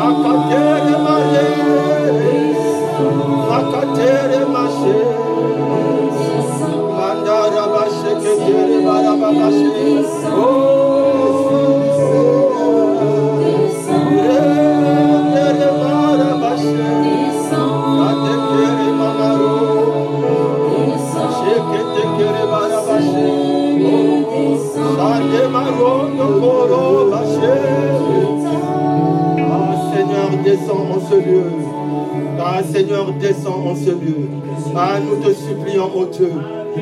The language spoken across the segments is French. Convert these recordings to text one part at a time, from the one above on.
Shakate. Ah, Seigneur, descends en ce lieu. Ah, nous te supplions, ô Dieu.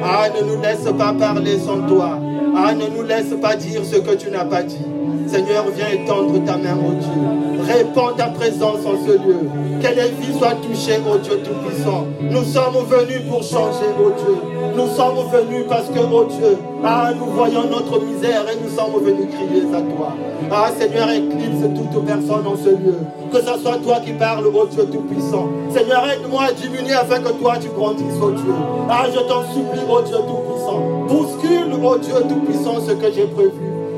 Ah, ne nous laisse pas parler sans toi. Ah, ne nous laisse pas dire ce que tu n'as pas dit. Seigneur, viens étendre ta main, ô Dieu. Répands ta présence en ce lieu. Que les vies soient touchées, ô Dieu Tout-Puissant. Nous sommes venus pour changer, ô Dieu. Nous sommes venus parce que, ô Dieu, ah, nous voyons notre misère et nous sommes venus crier à toi. Ah, Seigneur, éclipse toute personne en ce lieu. Que ce soit toi qui parles, ô Dieu Tout-Puissant. Seigneur, aide-moi à diminuer afin que toi tu grandisses, ô Dieu. Ah, je t'en supplie, ô Dieu Tout-Puissant. Bouscule, ô Dieu Tout-Puissant, ce que j'ai prévu.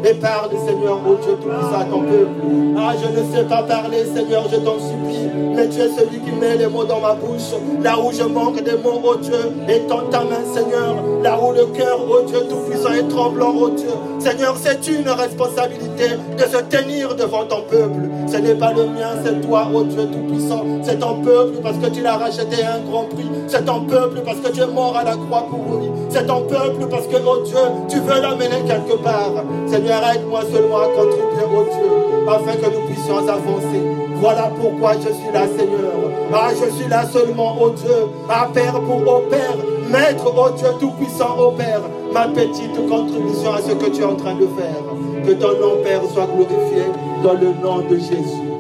Et parle, Seigneur, ô Dieu Tout-Puissant, à ton peuple. Ah, je ne sais pas parler, Seigneur, je t'en supplie. Tu es celui qui met les mots dans ma bouche. Là où je manque des mots, ô Dieu, étends ta main, Seigneur. Là où le cœur, ô Dieu Tout-Puissant, est tremblant, ô Dieu. Seigneur, c'est une responsabilité de se tenir devant ton peuple. Ce n'est pas le mien, c'est toi, ô Dieu Tout-Puissant. C'est ton peuple parce que tu l'as racheté à un grand prix. C'est ton peuple parce que tu es mort à la croix pour lui. C'est ton peuple parce que, ô Dieu, tu veux l'amener quelque part. Seigneur, aide-moi seulement à contribuer, ô Dieu, afin que nous puissions avancer. Voilà pourquoi je suis là, Seigneur. Ah, je suis là seulement, ô Dieu, à Père pour ô Père, Maître, ô Dieu Tout-Puissant, ô Père, ma petite contribution à ce que tu es en train de faire. Que ton nom, Père, soit glorifié dans le nom de Jésus.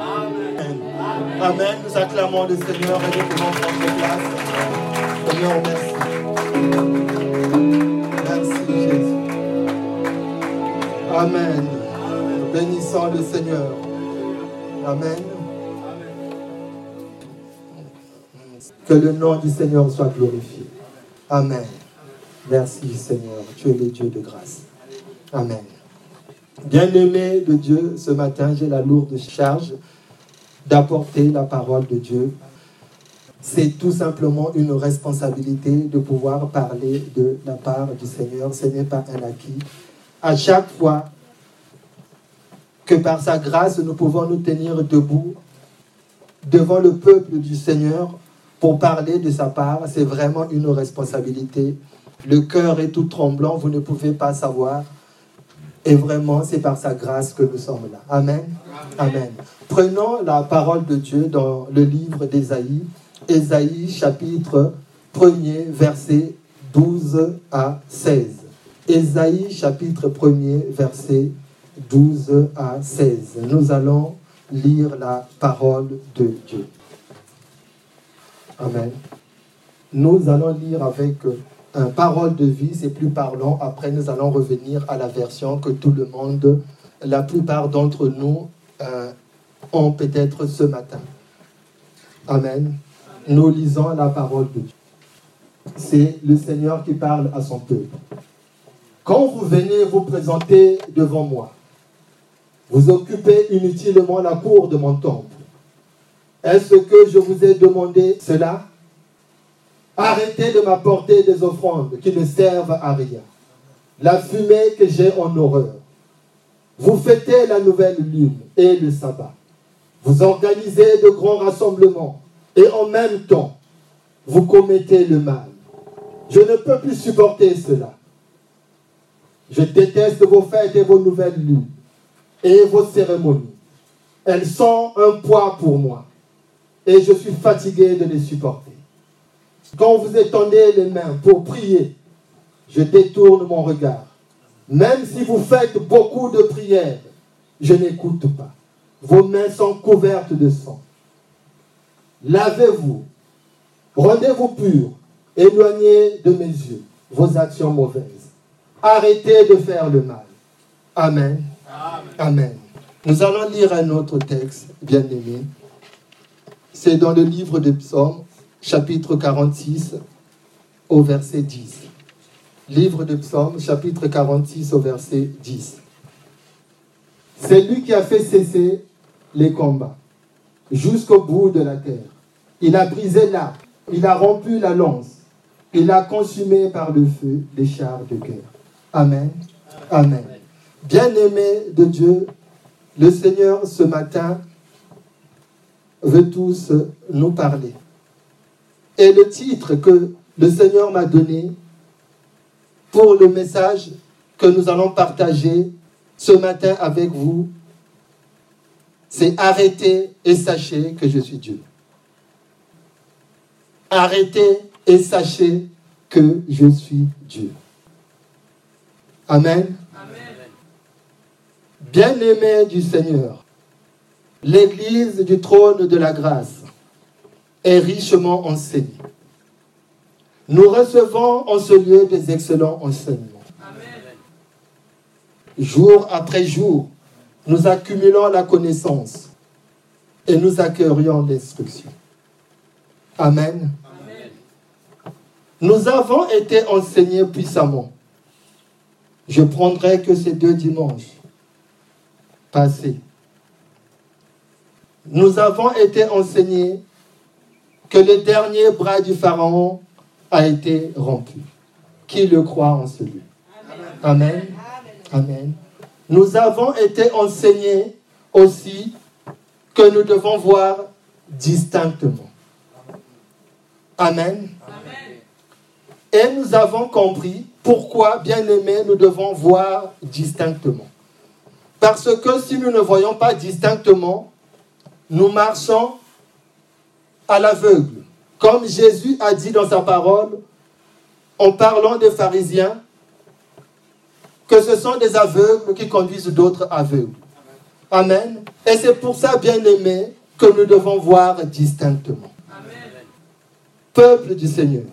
Amen. Amen. Nous acclamons le Seigneur et nous pouvons prendre place. Seigneur, merci. Merci, Jésus. Amen. Bénissons le Seigneur. Amen. Que le nom du Seigneur soit glorifié. Amen. Merci Seigneur. Tu es le Dieu de grâce. Amen. Bien-aimé de Dieu, ce matin, j'ai la lourde charge d'apporter la parole de Dieu. C'est tout simplement une responsabilité de pouvoir parler de la part du Seigneur. Ce n'est pas un acquis. À chaque fois que par sa grâce, nous pouvons nous tenir debout devant le peuple du Seigneur pour parler de sa part, c'est vraiment une responsabilité. Le cœur est tout tremblant, vous ne pouvez pas savoir. Et vraiment, c'est par sa grâce que nous sommes là. Amen. Amen. Prenons la parole de Dieu dans le livre d'Ésaïe, Ésaïe chapitre 1er, verset 12 à 16. Ésaïe chapitre 1er, verset 12 à 16. Nous allons lire la parole de Dieu. Amen. Nous allons lire avec un parole de vie, c'est plus parlant. Après, nous allons revenir à la version que tout le monde, la plupart d'entre nous, euh, ont peut-être ce matin. Amen. Nous lisons la parole de Dieu. C'est le Seigneur qui parle à son peuple. Quand vous venez vous présenter devant moi, vous occupez inutilement la cour de mon temple. Est-ce que je vous ai demandé cela? Arrêtez de m'apporter des offrandes qui ne servent à rien. La fumée que j'ai en horreur. Vous fêtez la nouvelle lune et le sabbat. Vous organisez de grands rassemblements et en même temps, vous commettez le mal. Je ne peux plus supporter cela. Je déteste vos fêtes et vos nouvelles lunes et vos cérémonies. Elles sont un poids pour moi et je suis fatigué de les supporter. Quand vous étendez les mains pour prier, je détourne mon regard. Même si vous faites beaucoup de prières je n'écoute pas. Vos mains sont couvertes de sang. Lavez-vous, rendez-vous purs, éloignez de mes yeux vos actions mauvaises. Arrêtez de faire le mal. Amen. Amen. Nous allons lire un autre texte, bien aimé. C'est dans le livre des Psaumes, chapitre 46, au verset 10. Livre de Psaumes, chapitre 46, au verset 10. C'est lui qui a fait cesser les combats jusqu'au bout de la terre. Il a brisé l'arc, il a rompu la lance, il a consumé par le feu les chars de guerre. Amen. Amen. Bien-aimés de Dieu, le Seigneur ce matin veut tous nous parler. Et le titre que le Seigneur m'a donné pour le message que nous allons partager ce matin avec vous, c'est arrêtez et sachez que je suis Dieu. Arrêtez et sachez que je suis Dieu. Amen. Bien-aimé du Seigneur, l'Église du trône de la grâce est richement enseignée. Nous recevons en ce lieu des excellents enseignements. Jour après jour, nous accumulons la connaissance et nous accueillons l'instruction. Amen. Nous avons été enseignés puissamment. Je prendrai que ces deux dimanches passés. Nous avons été enseignés que le dernier bras du Pharaon a été rompu. Qui le croit en celui? Amen. Amen. Nous avons été enseignés aussi que nous devons voir distinctement. Amen. Et nous avons compris pourquoi, bien aimés, nous devons voir distinctement. Parce que si nous ne voyons pas distinctement, nous marchons à l'aveugle. Comme Jésus a dit dans sa parole, en parlant des pharisiens, que ce sont des aveugles qui conduisent d'autres aveugles. Amen. Et c'est pour ça, bien aimé, que nous devons voir distinctement. Peuple du Seigneur,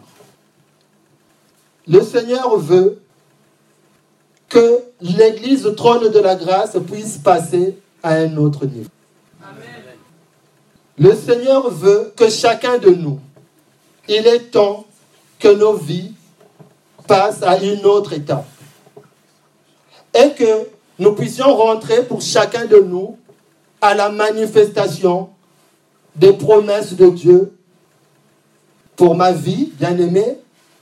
le Seigneur veut que l'Église trône de la grâce puisse passer à un autre niveau. Le Seigneur veut que chacun de nous, il est temps que nos vies passent à une autre étape et que nous puissions rentrer pour chacun de nous à la manifestation des promesses de Dieu pour ma vie, bien-aimée,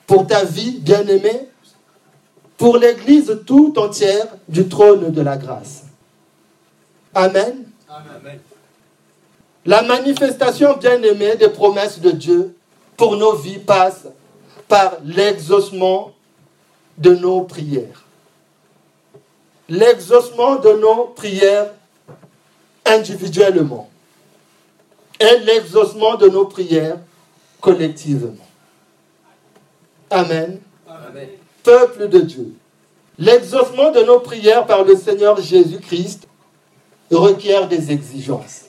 pour ta vie, bien-aimée, pour l'Église tout entière du trône de la grâce. Amen. Amen. La manifestation bien-aimée des promesses de Dieu pour nos vies passe par l'exaucement de nos prières l'exaucement de nos prières individuellement et l'exaucement de nos prières collectivement. Amen. Peuple de Dieu, l'exaucement de nos prières par le Seigneur Jésus-Christ requiert des exigences.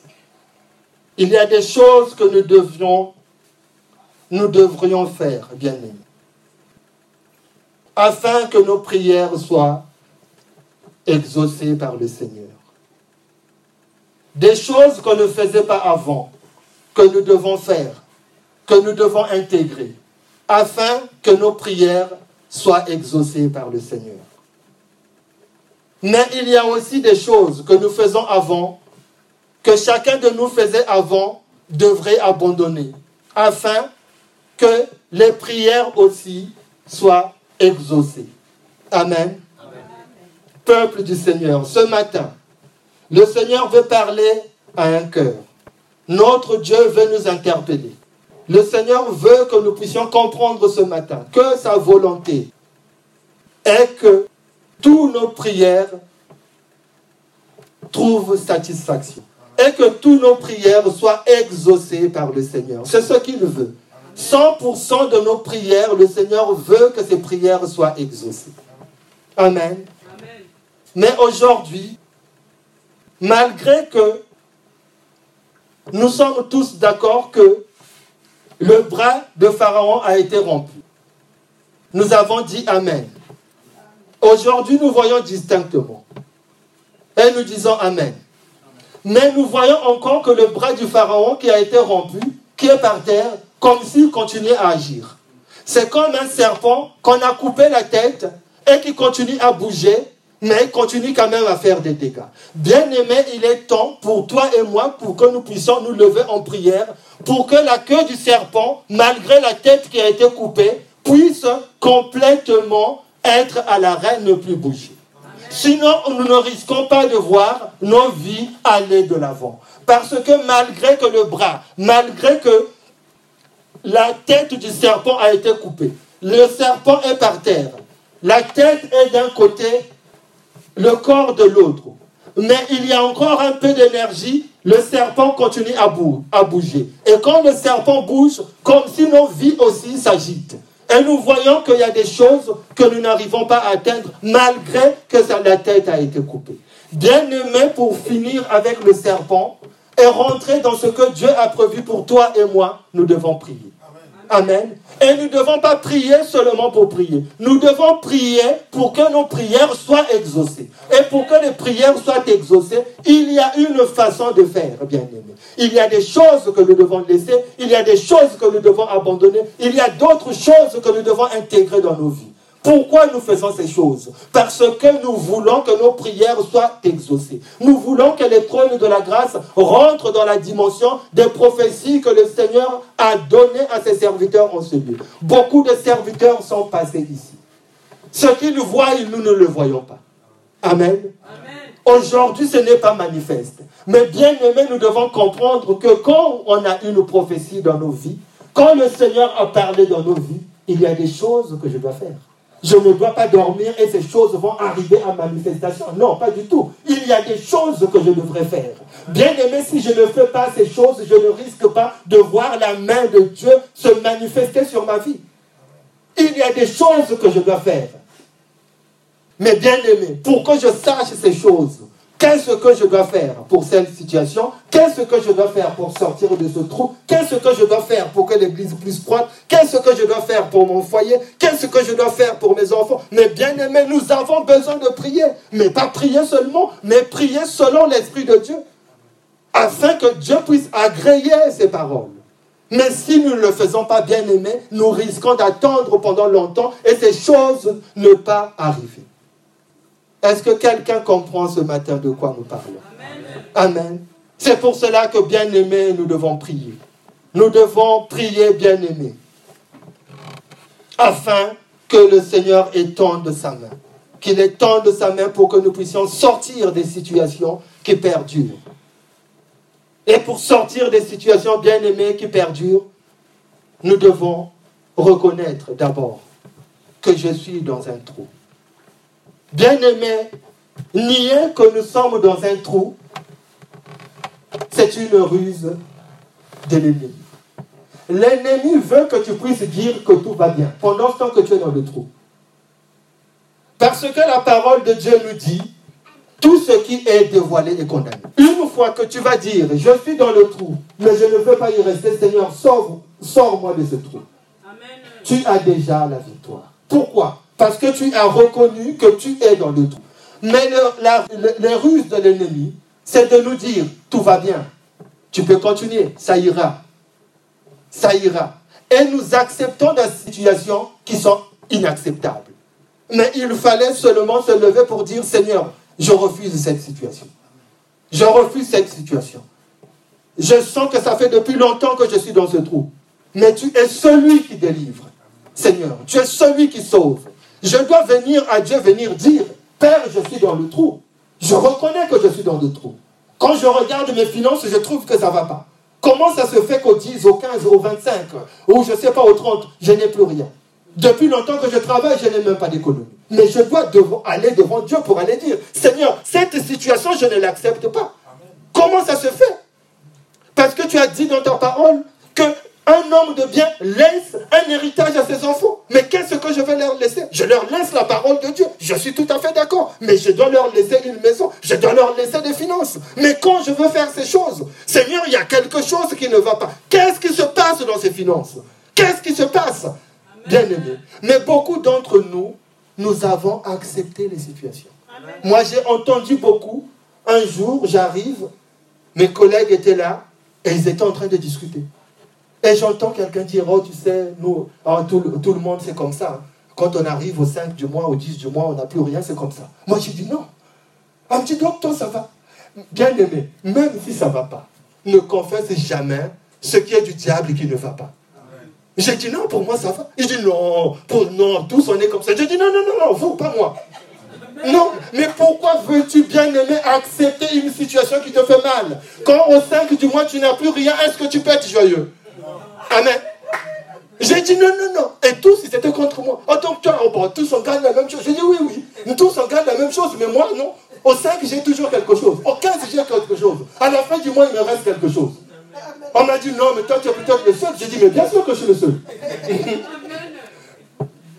Il y a des choses que nous devrions faire, bien aimés, afin que nos prières soient exaucé par le Seigneur. Des choses qu'on ne faisait pas avant, que nous devons faire, que nous devons intégrer, afin que nos prières soient exaucées par le Seigneur. Mais il y a aussi des choses que nous faisons avant, que chacun de nous faisait avant, devrait abandonner, afin que les prières aussi soient exaucées. Amen peuple du Seigneur, ce matin, le Seigneur veut parler à un cœur. Notre Dieu veut nous interpeller. Le Seigneur veut que nous puissions comprendre ce matin que sa volonté est que toutes nos prières trouvent satisfaction et que toutes nos prières soient exaucées par le Seigneur. C'est ce qu'il veut. 100% de nos prières, le Seigneur veut que ces prières soient exaucées. Amen. Mais aujourd'hui, malgré que nous sommes tous d'accord que le bras de Pharaon a été rompu. Nous avons dit Amen. Aujourd'hui, nous voyons distinctement. Et nous disons Amen. Mais nous voyons encore que le bras du Pharaon qui a été rompu, qui est par terre, comme s'il continuait à agir. C'est comme un serpent qu'on a coupé la tête et qui continue à bouger, mais continue quand même à faire des dégâts. Bien-aimé, il est temps pour toi et moi, pour que nous puissions nous lever en prière, pour que la queue du serpent, malgré la tête qui a été coupée, puisse complètement être à l'arrêt, ne plus bouger. Sinon, nous ne risquons pas de voir nos vies aller de l'avant. Parce que malgré que le bras, malgré que la tête du serpent a été coupée, le serpent est par terre, la tête est d'un côté, le corps de l'autre. Mais il y a encore un peu d'énergie, le serpent continue à, bouger. Et quand le serpent bouge, comme si nos vies aussi s'agitent. Et nous voyons qu'il y a des choses que nous n'arrivons pas à atteindre malgré que la tête a été coupée. Bien aimé, pour finir avec le serpent et rentrer dans ce que Dieu a prévu pour toi et moi, nous devons prier. Amen. Et nous ne devons pas prier seulement pour prier. Nous devons prier pour que nos prières soient exaucées. Et pour que les prières soient exaucées, il y a une façon de faire, bien aimé. Il y a des choses que nous devons laisser, il y a des choses que nous devons abandonner, il y a d'autres choses que nous devons intégrer dans nos vies. Pourquoi nous faisons ces choses? Parce que nous voulons que nos prières soient exaucées. Nous voulons que les trônes de la grâce rentrent dans la dimension des prophéties que le Seigneur a données à ses serviteurs en ce lieu. Beaucoup de serviteurs sont passés ici. Ce qu'ils voient, nous ne le voyons pas. Amen. Aujourd'hui, ce n'est pas manifeste. Mais bien aimé, nous devons comprendre que quand on a une prophétie dans nos vies, quand le Seigneur a parlé dans nos vies, il y a des choses que je dois faire je ne dois pas dormir et ces choses vont arriver à manifestation. Non, pas du tout. Il y a des choses que je devrais faire. Bien aimé, si je ne fais pas ces choses, je ne risque pas de voir la main de Dieu se manifester sur ma vie. Il y a des choses que je dois faire. Mais bien aimé, pour que je sache ces choses, Qu'est-ce que je dois faire pour cette situation? Qu'est-ce que je dois faire pour sortir de ce trou? Qu'est-ce que je dois faire pour que l'église puisse croître? Qu'est-ce que je dois faire pour mon foyer? Qu'est-ce que je dois faire pour mes enfants? Mais bien aimés, nous avons besoin de prier. Mais pas prier seulement, mais prier selon l'Esprit de Dieu. Afin que Dieu puisse agréer ces paroles. Mais si nous ne le faisons pas bien aimés, nous risquons d'attendre pendant longtemps et ces choses ne pas arriver. Est-ce que quelqu'un comprend ce matin de quoi nous parlons Amen. C'est pour cela que, bien aimé, nous devons prier. Nous devons prier, bien aimé, afin que le Seigneur étende sa main. Qu'il étende sa main pour que nous puissions sortir des situations qui perdurent. Et pour sortir des situations bien aimées qui perdurent, nous devons reconnaître d'abord que je suis dans un trou. Bien-aimé, nier que nous sommes dans un trou, c'est une ruse de l'ennemi. L'ennemi veut que tu puisses dire que tout va bien pendant ce temps que tu es dans le trou. Parce que la parole de Dieu nous dit, tout ce qui est dévoilé est condamné. Une fois que tu vas dire, je suis dans le trou, mais je ne veux pas y rester, Seigneur, sors-moi de ce trou. Tu as déjà la victoire. Pourquoi? Parce que tu as reconnu que tu es dans le trou. Mais les ruses de l'ennemi, c'est de nous dire, tout va bien. Tu peux continuer, ça ira. Ça ira. Et nous acceptons des situations qui sont inacceptables. Mais il fallait seulement se lever pour dire, Seigneur, je refuse cette situation. Je refuse cette situation. Je sens que ça fait depuis longtemps que je suis dans ce trou. Mais tu es celui qui délivre. Seigneur, tu es celui qui sauve. Je dois venir à Dieu, venir dire, Père, je suis dans le trou. Je reconnais que je suis dans le trou. Quand je regarde mes finances, je trouve que ça ne va pas. Comment ça se fait qu'au 10, au 15, au 25, ou je ne sais pas, au 30, je n'ai plus rien? Depuis longtemps que je travaille, je n'ai même pas d'économie. Mais je dois aller devant Dieu pour aller dire, Seigneur, cette situation, je ne l'accepte pas. Comment ça se fait Parce que tu as dit dans ta parole que Un homme de bien laisse un héritage à ses enfants. Mais qu'est-ce que je vais leur laisser? Je leur laisse la parole de Dieu. Je suis tout à fait d'accord. Mais je dois leur laisser une maison. Je dois leur laisser des finances. Mais quand je veux faire ces choses, Seigneur, il y a quelque chose qui ne va pas. Qu'est-ce qui se passe dans ces finances? Qu'est-ce qui se passe? Bien aimé. Mais beaucoup d'entre nous, nous avons accepté les situations. Moi, j'ai entendu beaucoup. Un jour, j'arrive, mes collègues étaient là et ils étaient en train de discuter. Et j'entends quelqu'un dire, oh, tu sais, nous, oh, tout, le monde, c'est comme ça. Quand on arrive au 5 du mois, au 10 du mois, on n'a plus rien, c'est comme ça. Moi, j'ai dit non. Elle me dit, donc, toi, ça va. Bien aimé, même si ça ne va pas, ne confesse jamais ce qui est du diable et qui ne va pas. J'ai dit non, pour moi ça va. Il dit non, pour non, tous on est comme ça. J'ai dit non, non, non, non, vous, pas moi. Non, mais pourquoi veux-tu bien aimer accepter une situation qui te fait mal? Quand au 5 du mois tu n'as plus rien, est-ce que tu peux être joyeux? Amen. J'ai dit non, non, non. Et tous, ils étaient contre moi. Oh, donc toi, oh, tous on gagne la même chose. J'ai dit oui, oui. Nous tous on gagne la même chose, mais moi, non. Au 5, j'ai toujours quelque chose. Au 15, j'ai quelque chose. À la fin du mois, il me reste quelque chose. On m'a dit non, mais toi, tu es peut-être le seul. J'ai dit, mais bien sûr que je suis le seul.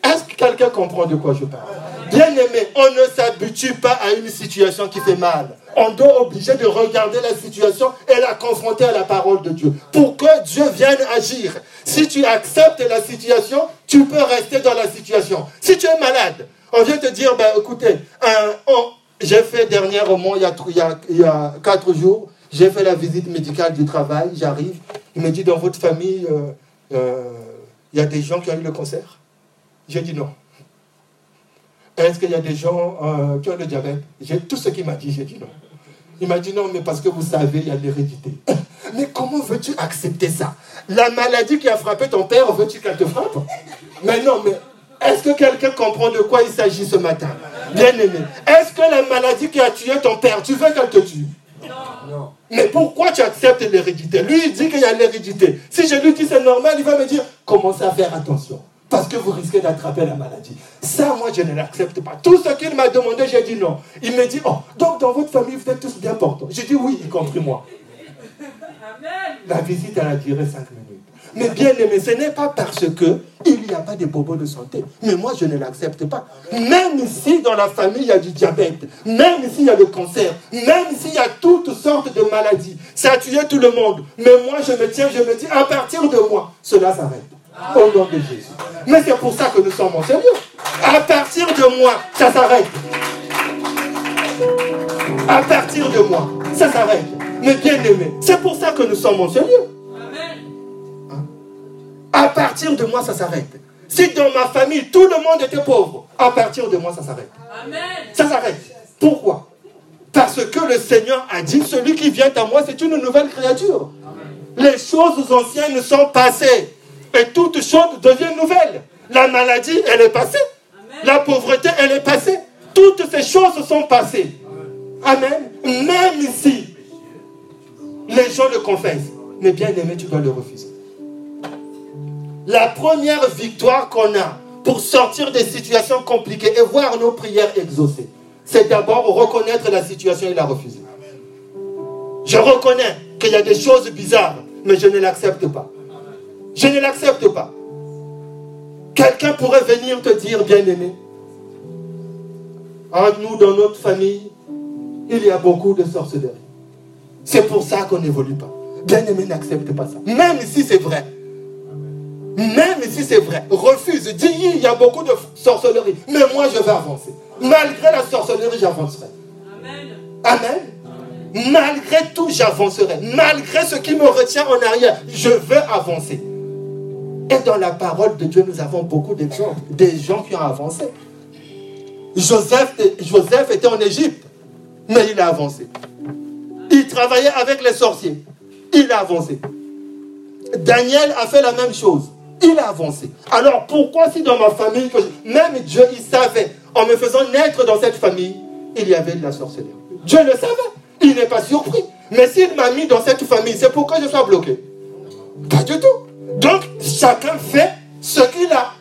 Est-ce que quelqu'un comprend de quoi je parle? Bien aimé, on ne s'habitue pas à une situation qui fait mal. On doit obliger de regarder la situation et la confronter à la parole de Dieu pour que Dieu vienne agir. Si tu acceptes la situation, tu peux rester dans la situation. Si tu es malade, on vient te dire, ben, écoutez, j'ai fait dernièrement, il y, il y a quatre jours, j'ai fait la visite médicale du travail, j'arrive, il me dit, dans votre famille, euh, euh, il y a des gens qui ont eu le cancer? J'ai dit non. Est-ce qu'il y a des gens euh, qui ont le diabète? J'ai tout ce qu'il m'a dit, j'ai dit non. Il m'a dit non, mais parce que vous savez, il y a l'hérédité. Mais comment veux-tu accepter ça? La maladie qui a frappé ton père, veux-tu qu'elle te frappe? Mais non, mais est-ce que quelqu'un comprend de quoi il s'agit ce matin? Bien aimé. Est-ce que la maladie qui a tué ton père, tu veux qu'elle te tue? Non. Mais pourquoi tu acceptes l'hérédité? Lui, il dit qu'il y a l'hérédité. Si je lui dis c'est normal, il va me dire commencez à faire attention. Parce que vous risquez d'attraper la maladie. Ça, moi, je ne l'accepte pas. Tout ce qu'il m'a demandé, j'ai dit non. Il me dit, oh, donc dans votre famille, vous êtes tous bien portants. J'ai dit oui, y compris moi. La visite, elle a duré cinq minutes. Mais bien aimé, ce n'est pas parce que il n'y a pas de bobos de santé. Mais moi, je ne l'accepte pas. Même si dans la famille, il y a du diabète, même s'il y a le cancer, même s'il y a toutes sortes de maladies, ça a tué tout le monde. Mais moi, je me tiens, je me dis, à partir de moi, cela s'arrête. Au nom de Jésus. Mais c'est pour ça que nous sommes en sérieux. À partir de moi, ça s'arrête. À partir de moi, ça s'arrête. Mais bien aimé, c'est pour ça que nous sommes en sérieux. À partir de moi, ça s'arrête. Si dans ma famille, tout le monde était pauvre, à partir de moi, ça s'arrête. Ça s'arrête. Pourquoi? Parce que le Seigneur a dit, celui qui vient à moi, c'est une nouvelle créature. Les choses anciennes sont passées et toutes choses deviennent nouvelles. La maladie, elle est passée. La pauvreté, elle est passée. Toutes ces choses sont passées. Amen. Même si les gens le confessent, mais bien aimé, tu dois le refuser. La première victoire qu'on a pour sortir des situations compliquées et voir nos prières exaucées, c'est d'abord reconnaître la situation et la refuser. Je reconnais qu'il y a des choses bizarres, mais je ne l'accepte pas. Je ne l'accepte pas. Quelqu'un pourrait venir te dire, bien-aimé, entre nous, dans notre famille, il y a beaucoup de sorcellerie. C'est pour ça qu'on n'évolue pas. Bien-aimé, n'accepte pas ça. Même si c'est vrai. Même si c'est vrai, refuse, dis il y a beaucoup de sorcellerie, mais moi je vais avancer. Malgré la sorcellerie, j'avancerai. Amen. Amen. Malgré tout, j'avancerai. Malgré ce qui me retient en arrière, je veux avancer. Et dans la parole de Dieu, nous avons beaucoup d'exemples, des gens qui ont avancé. Joseph, Joseph était en Égypte, mais il a avancé. Il travaillait avec les sorciers. Il a avancé. Daniel a fait la même chose il a avancé. Alors pourquoi si dans ma famille, même Dieu, il savait, en me faisant naître dans cette famille, il y avait de la sorcellerie? Dieu le savait. Il n'est pas surpris. Mais s'il m'a mis dans cette famille, c'est pour que je sois bloqué. Pas du tout. Donc, chacun fait ce qu'il a,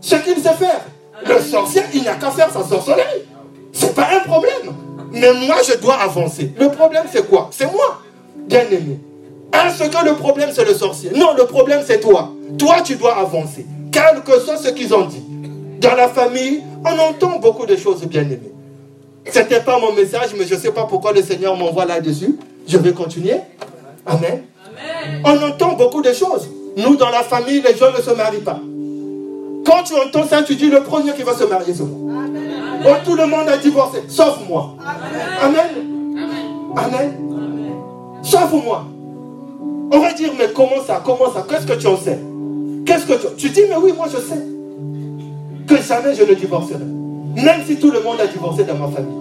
ce qu'il sait faire. Le sorcier, il n'a qu'à faire sa sorcellerie. C'est pas un problème. Mais moi, je dois avancer. Le problème, c'est quoi? C'est moi. Bien aimé. Est-ce que le problème c'est le sorcier? Non, le problème c'est toi. Toi, tu dois avancer. Quel que soit ce qu'ils ont dit. Dans la famille, on entend beaucoup de choses bien aimées. Ce n'était pas mon message, mais je ne sais pas pourquoi le Seigneur m'envoie là-dessus. Je vais continuer. Amen. On entend beaucoup de choses. Nous, dans la famille, les gens ne se marient pas. Quand tu entends ça, tu dis le premier qui va se marier, c'est moi. Oh, tout le monde a divorcé, sauf moi. Amen. Amen. Sauf moi. On va dire, mais comment ça Comment ça Qu'est-ce que tu en sais? Qu'est-ce que tu... Tu dis, mais oui, moi je sais. Que jamais je ne divorcerai. Même si tout le monde a divorcé dans ma famille.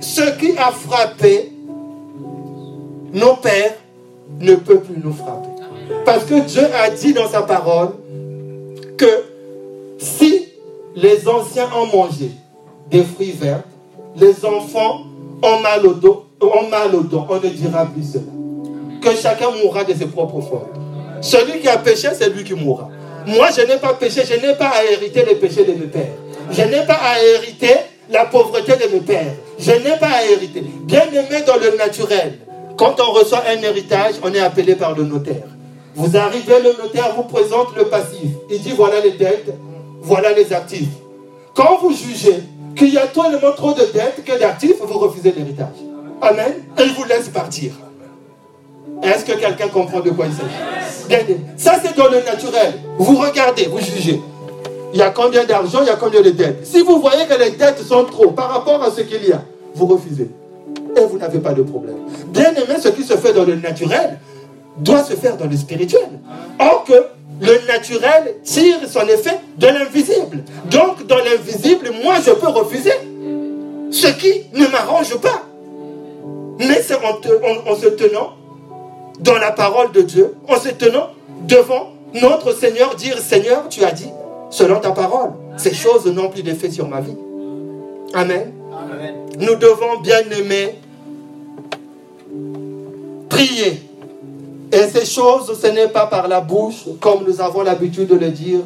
Ce qui a frappé nos pères ne peut plus nous frapper. Parce que Dieu a dit dans sa parole que si les anciens ont mangé des fruits verts, les enfants ont mal au dos, ont mal au dos, on ne dira plus cela. Que chacun mourra de ses propres fautes. Celui qui a péché, c'est lui qui mourra. Moi, je n'ai pas péché, je n'ai pas à hériter les péchés de mes pères. Je n'ai pas à hériter la pauvreté de mes pères. Je n'ai pas à hériter. Bien aimé dans le naturel, quand on reçoit un héritage, on est appelé par le notaire. Vous arrivez, le notaire vous présente le passif. Il dit voilà les dettes, voilà les actifs. Quand vous jugez qu'il y a tellement trop de dettes que d'actifs, vous refusez l'héritage. Amen. Et il vous laisse partir. Est-ce que quelqu'un comprend de quoi il s'agit? Ça, c'est dans le naturel. Vous regardez, vous jugez. Il y a combien d'argent, il y a combien de dettes? Si vous voyez que les dettes sont trop par rapport à ce qu'il y a, vous refusez. Et vous n'avez pas de problème. Bien aimé, ce qui se fait dans le naturel doit se faire dans le spirituel. Or que le naturel tire son effet de l'invisible. Donc, dans l'invisible, moi, je peux refuser ce qui ne m'arrange pas. Mais c'est en, en, se tenant dans la parole de Dieu, en se tenant devant notre Seigneur, dire Seigneur, tu as dit, selon ta parole, ces choses n'ont plus d'effet sur ma vie. Amen. Nous devons bien aimer prier. Et ces choses, ce n'est pas par la bouche, comme nous avons l'habitude de le dire.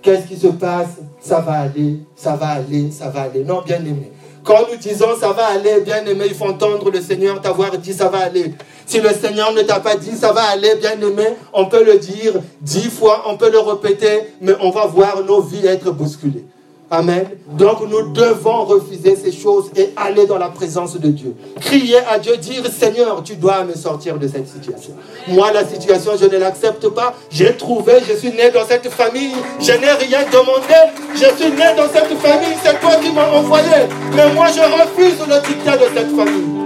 Qu'est-ce qui se passe? Ça va aller, ça va aller, ça va aller. Non, bien aimé. Quand nous disons ça va aller, bien aimé, il faut entendre le Seigneur t'avoir dit ça va aller. Si le Seigneur ne t'a pas dit ça va aller, bien aimé, on peut le dire dix fois, on peut le répéter, mais on va voir nos vies être bousculées. Amen. Donc nous devons refuser ces choses et aller dans la présence de Dieu. Crier à Dieu, dire Seigneur, tu dois me sortir de cette situation. Moi, la situation, je ne l'accepte pas. J'ai trouvé, je suis né dans cette famille. Je n'ai rien demandé. Je suis né dans cette famille. C'est toi qui m'as envoyé. Mais moi, je refuse le dictat de cette famille.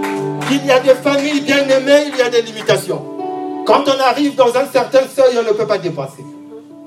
Il y a des familles bien aimées, il y a des limitations. Quand on arrive dans un certain seuil, on ne peut pas dépasser.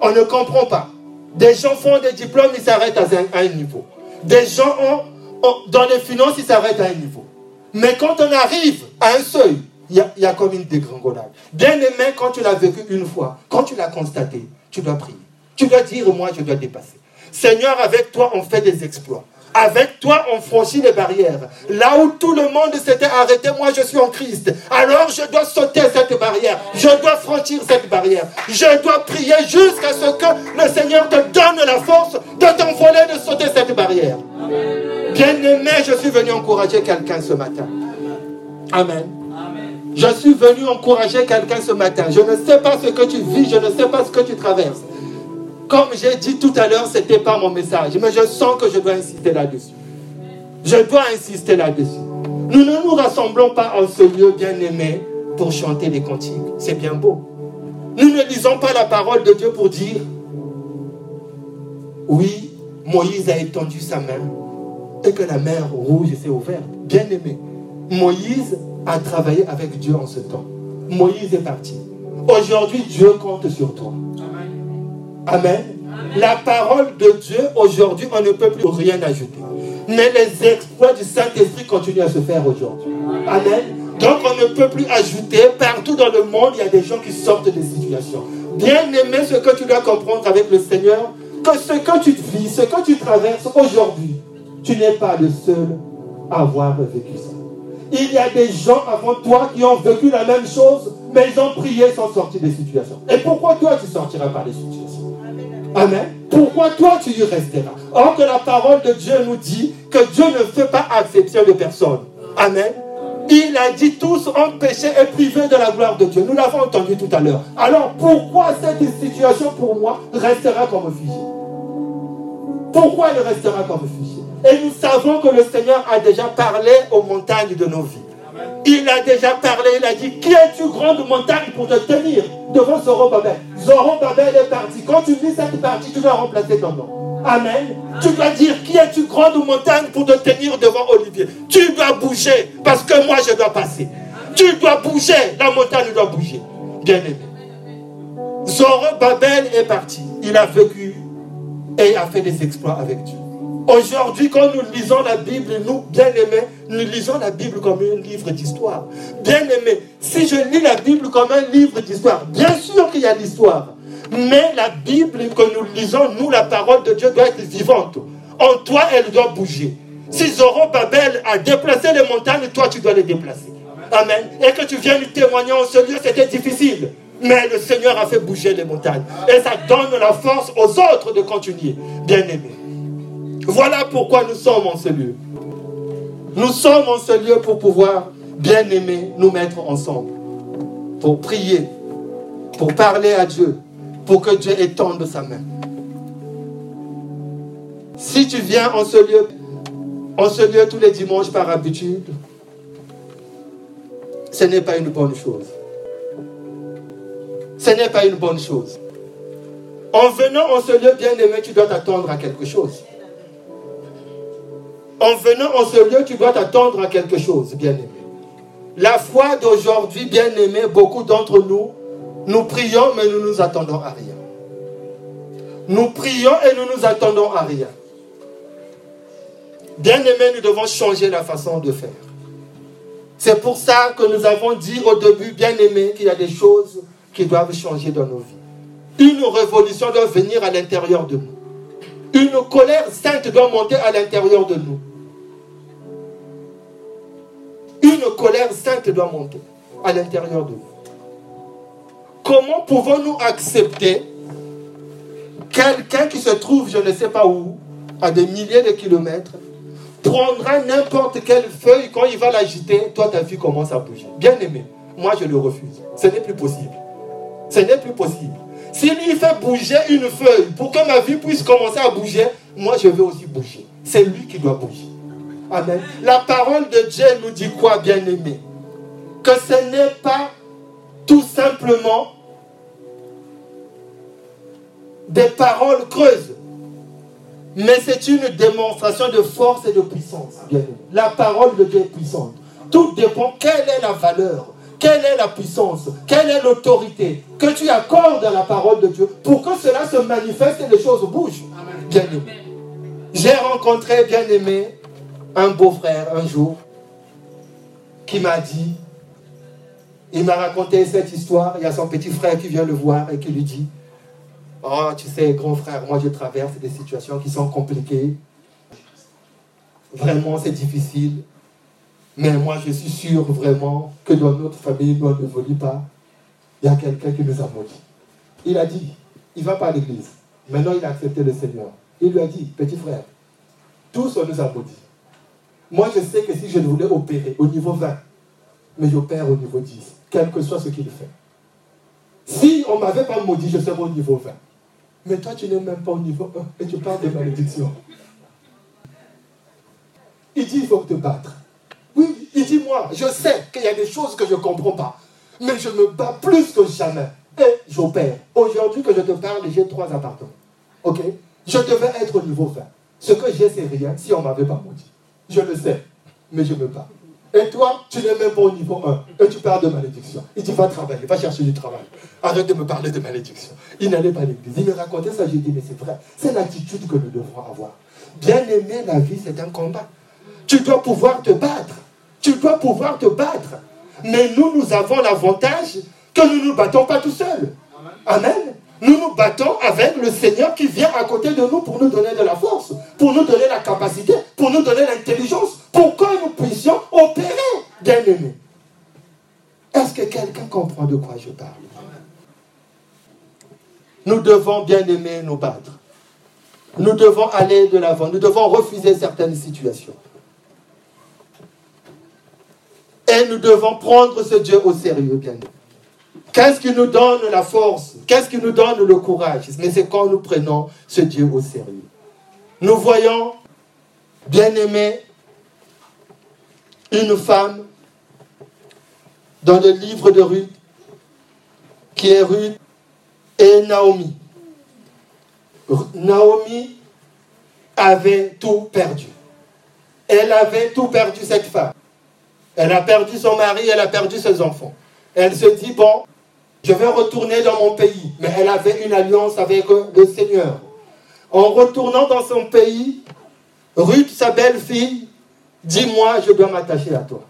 On ne comprend pas. Des gens font des diplômes, ils s'arrêtent à, un niveau. Des gens ont, dans les finances, ils s'arrêtent à un niveau. Mais quand on arrive à un seuil, il y, a, comme une dégringolade. Bien aimé, quand tu l'as vécu une fois, quand tu l'as constaté, tu dois prier. Tu dois dire, moi, je dois dépasser. Seigneur, avec toi, on fait des exploits. Avec toi, on franchit les barrières. Là où tout le monde s'était arrêté, moi je suis en Christ. Alors je dois sauter cette barrière. Je dois franchir cette barrière. Je dois prier jusqu'à ce que le Seigneur te donne la force de t'envoler, de sauter cette barrière. Bien-aimé, je suis venu encourager quelqu'un ce matin. Amen. Je suis venu encourager quelqu'un ce matin. Je ne sais pas ce que tu vis, je ne sais pas ce que tu traverses. Comme j'ai dit tout à l'heure, ce n'était pas mon message, mais je sens que je dois insister là-dessus. Je dois insister là-dessus. Nous ne nous rassemblons pas en ce lieu bien-aimé pour chanter des cantiques. C'est bien beau. Nous ne lisons pas la parole de Dieu pour dire, oui, Moïse a étendu sa main et que la mer rouge s'est ouverte. Bien-aimé, Moïse a travaillé avec Dieu en ce temps. Moïse est parti. Aujourd'hui, Dieu compte sur toi. Amen. La parole de Dieu, aujourd'hui, on ne peut plus rien ajouter. Mais les exploits du Saint-Esprit continuent à se faire aujourd'hui. Amen. Donc on ne peut plus ajouter. Partout dans le monde, il y a des gens qui sortent des situations. Bien aimé, ce que tu dois comprendre avec le Seigneur, que ce que tu vis, ce que tu traverses aujourd'hui, tu n'es pas le seul à avoir vécu ça. Il y a des gens avant toi qui ont vécu la même chose, mais ils ont prié sans sortir des situations. Et pourquoi toi tu sortiras par les situations? Amen. Pourquoi toi tu y resteras? Or que la parole de Dieu nous dit que Dieu ne fait pas exception de personne. Amen. Il a dit tous ont péché et privé de la gloire de Dieu. Nous l'avons entendu tout à l'heure. Alors pourquoi cette situation pour moi restera comme figée? Pourquoi elle restera comme figée? Et nous savons que le Seigneur a déjà parlé aux montagnes de nos vies. Il a déjà parlé, il a dit, qui es-tu grande montagne pour te tenir devant Zorobabel? Zorobabel est parti. Quand tu lis cette partie, tu dois remplacer ton nom. Amen. Tu dois dire, qui es-tu grande montagne pour te tenir devant Olivier? Tu dois bouger parce que moi je dois passer. Tu dois bouger, la montagne doit bouger. Bien aimé. Zorobabel est parti. Il a vécu et a fait des exploits avec Dieu. Aujourd'hui, quand nous lisons la Bible, nous, bien-aimés, nous lisons la Bible comme un livre d'histoire. Bien-aimés, si je lis la Bible comme un livre d'histoire, bien sûr qu'il y a l'histoire. Mais la Bible que nous lisons, nous, la parole de Dieu doit être vivante. En toi, elle doit bouger. Si Zorobabel a déplacé les montagnes, toi, tu dois les déplacer. Amen. Et que tu viennes témoigner en ce lieu, c'était difficile. Mais le Seigneur a fait bouger les montagnes. Et ça donne la force aux autres de continuer. Bien-aimés. Voilà pourquoi nous sommes en ce lieu. Nous sommes en ce lieu pour pouvoir, bien aimer, nous mettre ensemble. Pour prier, pour parler à Dieu, pour que Dieu étende sa main. Si tu viens en ce lieu, en ce lieu tous les dimanches par habitude, ce n'est pas une bonne chose. Ce n'est pas une bonne chose. En venant en ce lieu bien aimé, tu dois t'attendre à quelque chose. En venant en ce lieu, tu dois t'attendre à quelque chose, bien-aimé. La foi d'aujourd'hui, bien-aimé, beaucoup d'entre nous, nous prions, mais nous nous attendons à rien. Nous prions et nous nous attendons à rien. Bien-aimé, nous devons changer la façon de faire. C'est pour ça que nous avons dit au début, bien-aimé, qu'il y a des choses qui doivent changer dans nos vies. Une révolution doit venir à l'intérieur de nous. Une colère sainte doit monter à l'intérieur de nous. Une colère sainte doit monter à l'intérieur de nous. Comment pouvons-nous accepter quelqu'un qui se trouve, je ne sais pas où, à des milliers de kilomètres, prendra n'importe quelle feuille, quand il va l'agiter, toi ta vie commence à bouger. Bien aimé, moi je le refuse. Ce n'est plus possible. Ce n'est plus possible. S'il lui fait bouger une feuille pour que ma vie puisse commencer à bouger, moi je veux aussi bouger. C'est lui qui doit bouger. Amen. La parole de Dieu nous dit quoi, bien-aimé Que ce n'est pas tout simplement des paroles creuses, mais c'est une démonstration de force et de puissance. La parole de Dieu est puissante. Tout dépend quelle est la valeur, quelle est la puissance, quelle est l'autorité que tu accordes à la parole de Dieu pour que cela se manifeste et les choses bougent. Bien-aimé. J'ai rencontré, bien-aimé, un beau-frère un jour qui m'a dit, il m'a raconté cette histoire, il y a son petit frère qui vient le voir et qui lui dit, oh tu sais grand frère, moi je traverse des situations qui sont compliquées, vraiment c'est difficile, mais moi je suis sûr vraiment que dans notre famille, nous ne pas, il y a quelqu'un qui nous a maudit. Il a dit, il ne va pas à l'église, maintenant il a accepté le Seigneur. Il lui a dit, petit frère, tous on nous a maudits. Moi, je sais que si je voulais opérer au niveau 20, mais j'opère au niveau 10, quel que soit ce qu'il fait. Si on ne m'avait pas maudit, je serais au niveau 20. Mais toi, tu n'es même pas au niveau 1 et tu parles de malédiction. Il dit, il faut te battre. Oui, il dit, moi, je sais qu'il y a des choses que je ne comprends pas, mais je me bats plus que jamais. Et j'opère. Aujourd'hui que je te parle, j'ai trois appartements. Ok? Je devais être au niveau 20. Ce que j'ai, c'est rien si on ne m'avait pas maudit. Je le sais, mais je ne veux pas. Et toi, tu n'es même pas au niveau 1. Et tu parles de malédiction. Il dit, va travailler, va chercher du travail. Arrête de me parler de malédiction. Il n'allait pas à l'église. Il me racontait ça, j'ai dit, mais c'est vrai. C'est l'attitude que nous devons avoir. Bien aimer la vie, c'est un combat. Tu dois pouvoir te battre. Tu dois pouvoir te battre. Mais nous, nous avons l'avantage que nous ne nous battons pas tout seuls. Amen nous nous battons avec le Seigneur qui vient à côté de nous pour nous donner de la force, pour nous donner la capacité, pour nous donner l'intelligence, pour que nous puissions opérer, bien aimé. Est-ce que quelqu'un comprend de quoi je parle? Nous devons, bien aimer, nous battre. Nous devons aller de l'avant. Nous devons refuser certaines situations. Et nous devons prendre ce Dieu au sérieux, bien Qu'est-ce qui nous donne la force? Qu'est-ce qui nous donne le courage? Mais c'est quand nous prenons ce Dieu au sérieux. Nous voyons, bien aimé, une femme dans le livre de Ruth, qui est Ruth et Naomi. Naomi avait tout perdu. Elle avait tout perdu, cette femme. Elle a perdu son mari, elle a perdu ses enfants. Elle se dit, bon, je vais retourner dans mon pays. Mais elle avait une alliance avec le Seigneur. En retournant dans son pays, Ruth, sa belle-fille, dit, moi, je dois m'attacher à toi.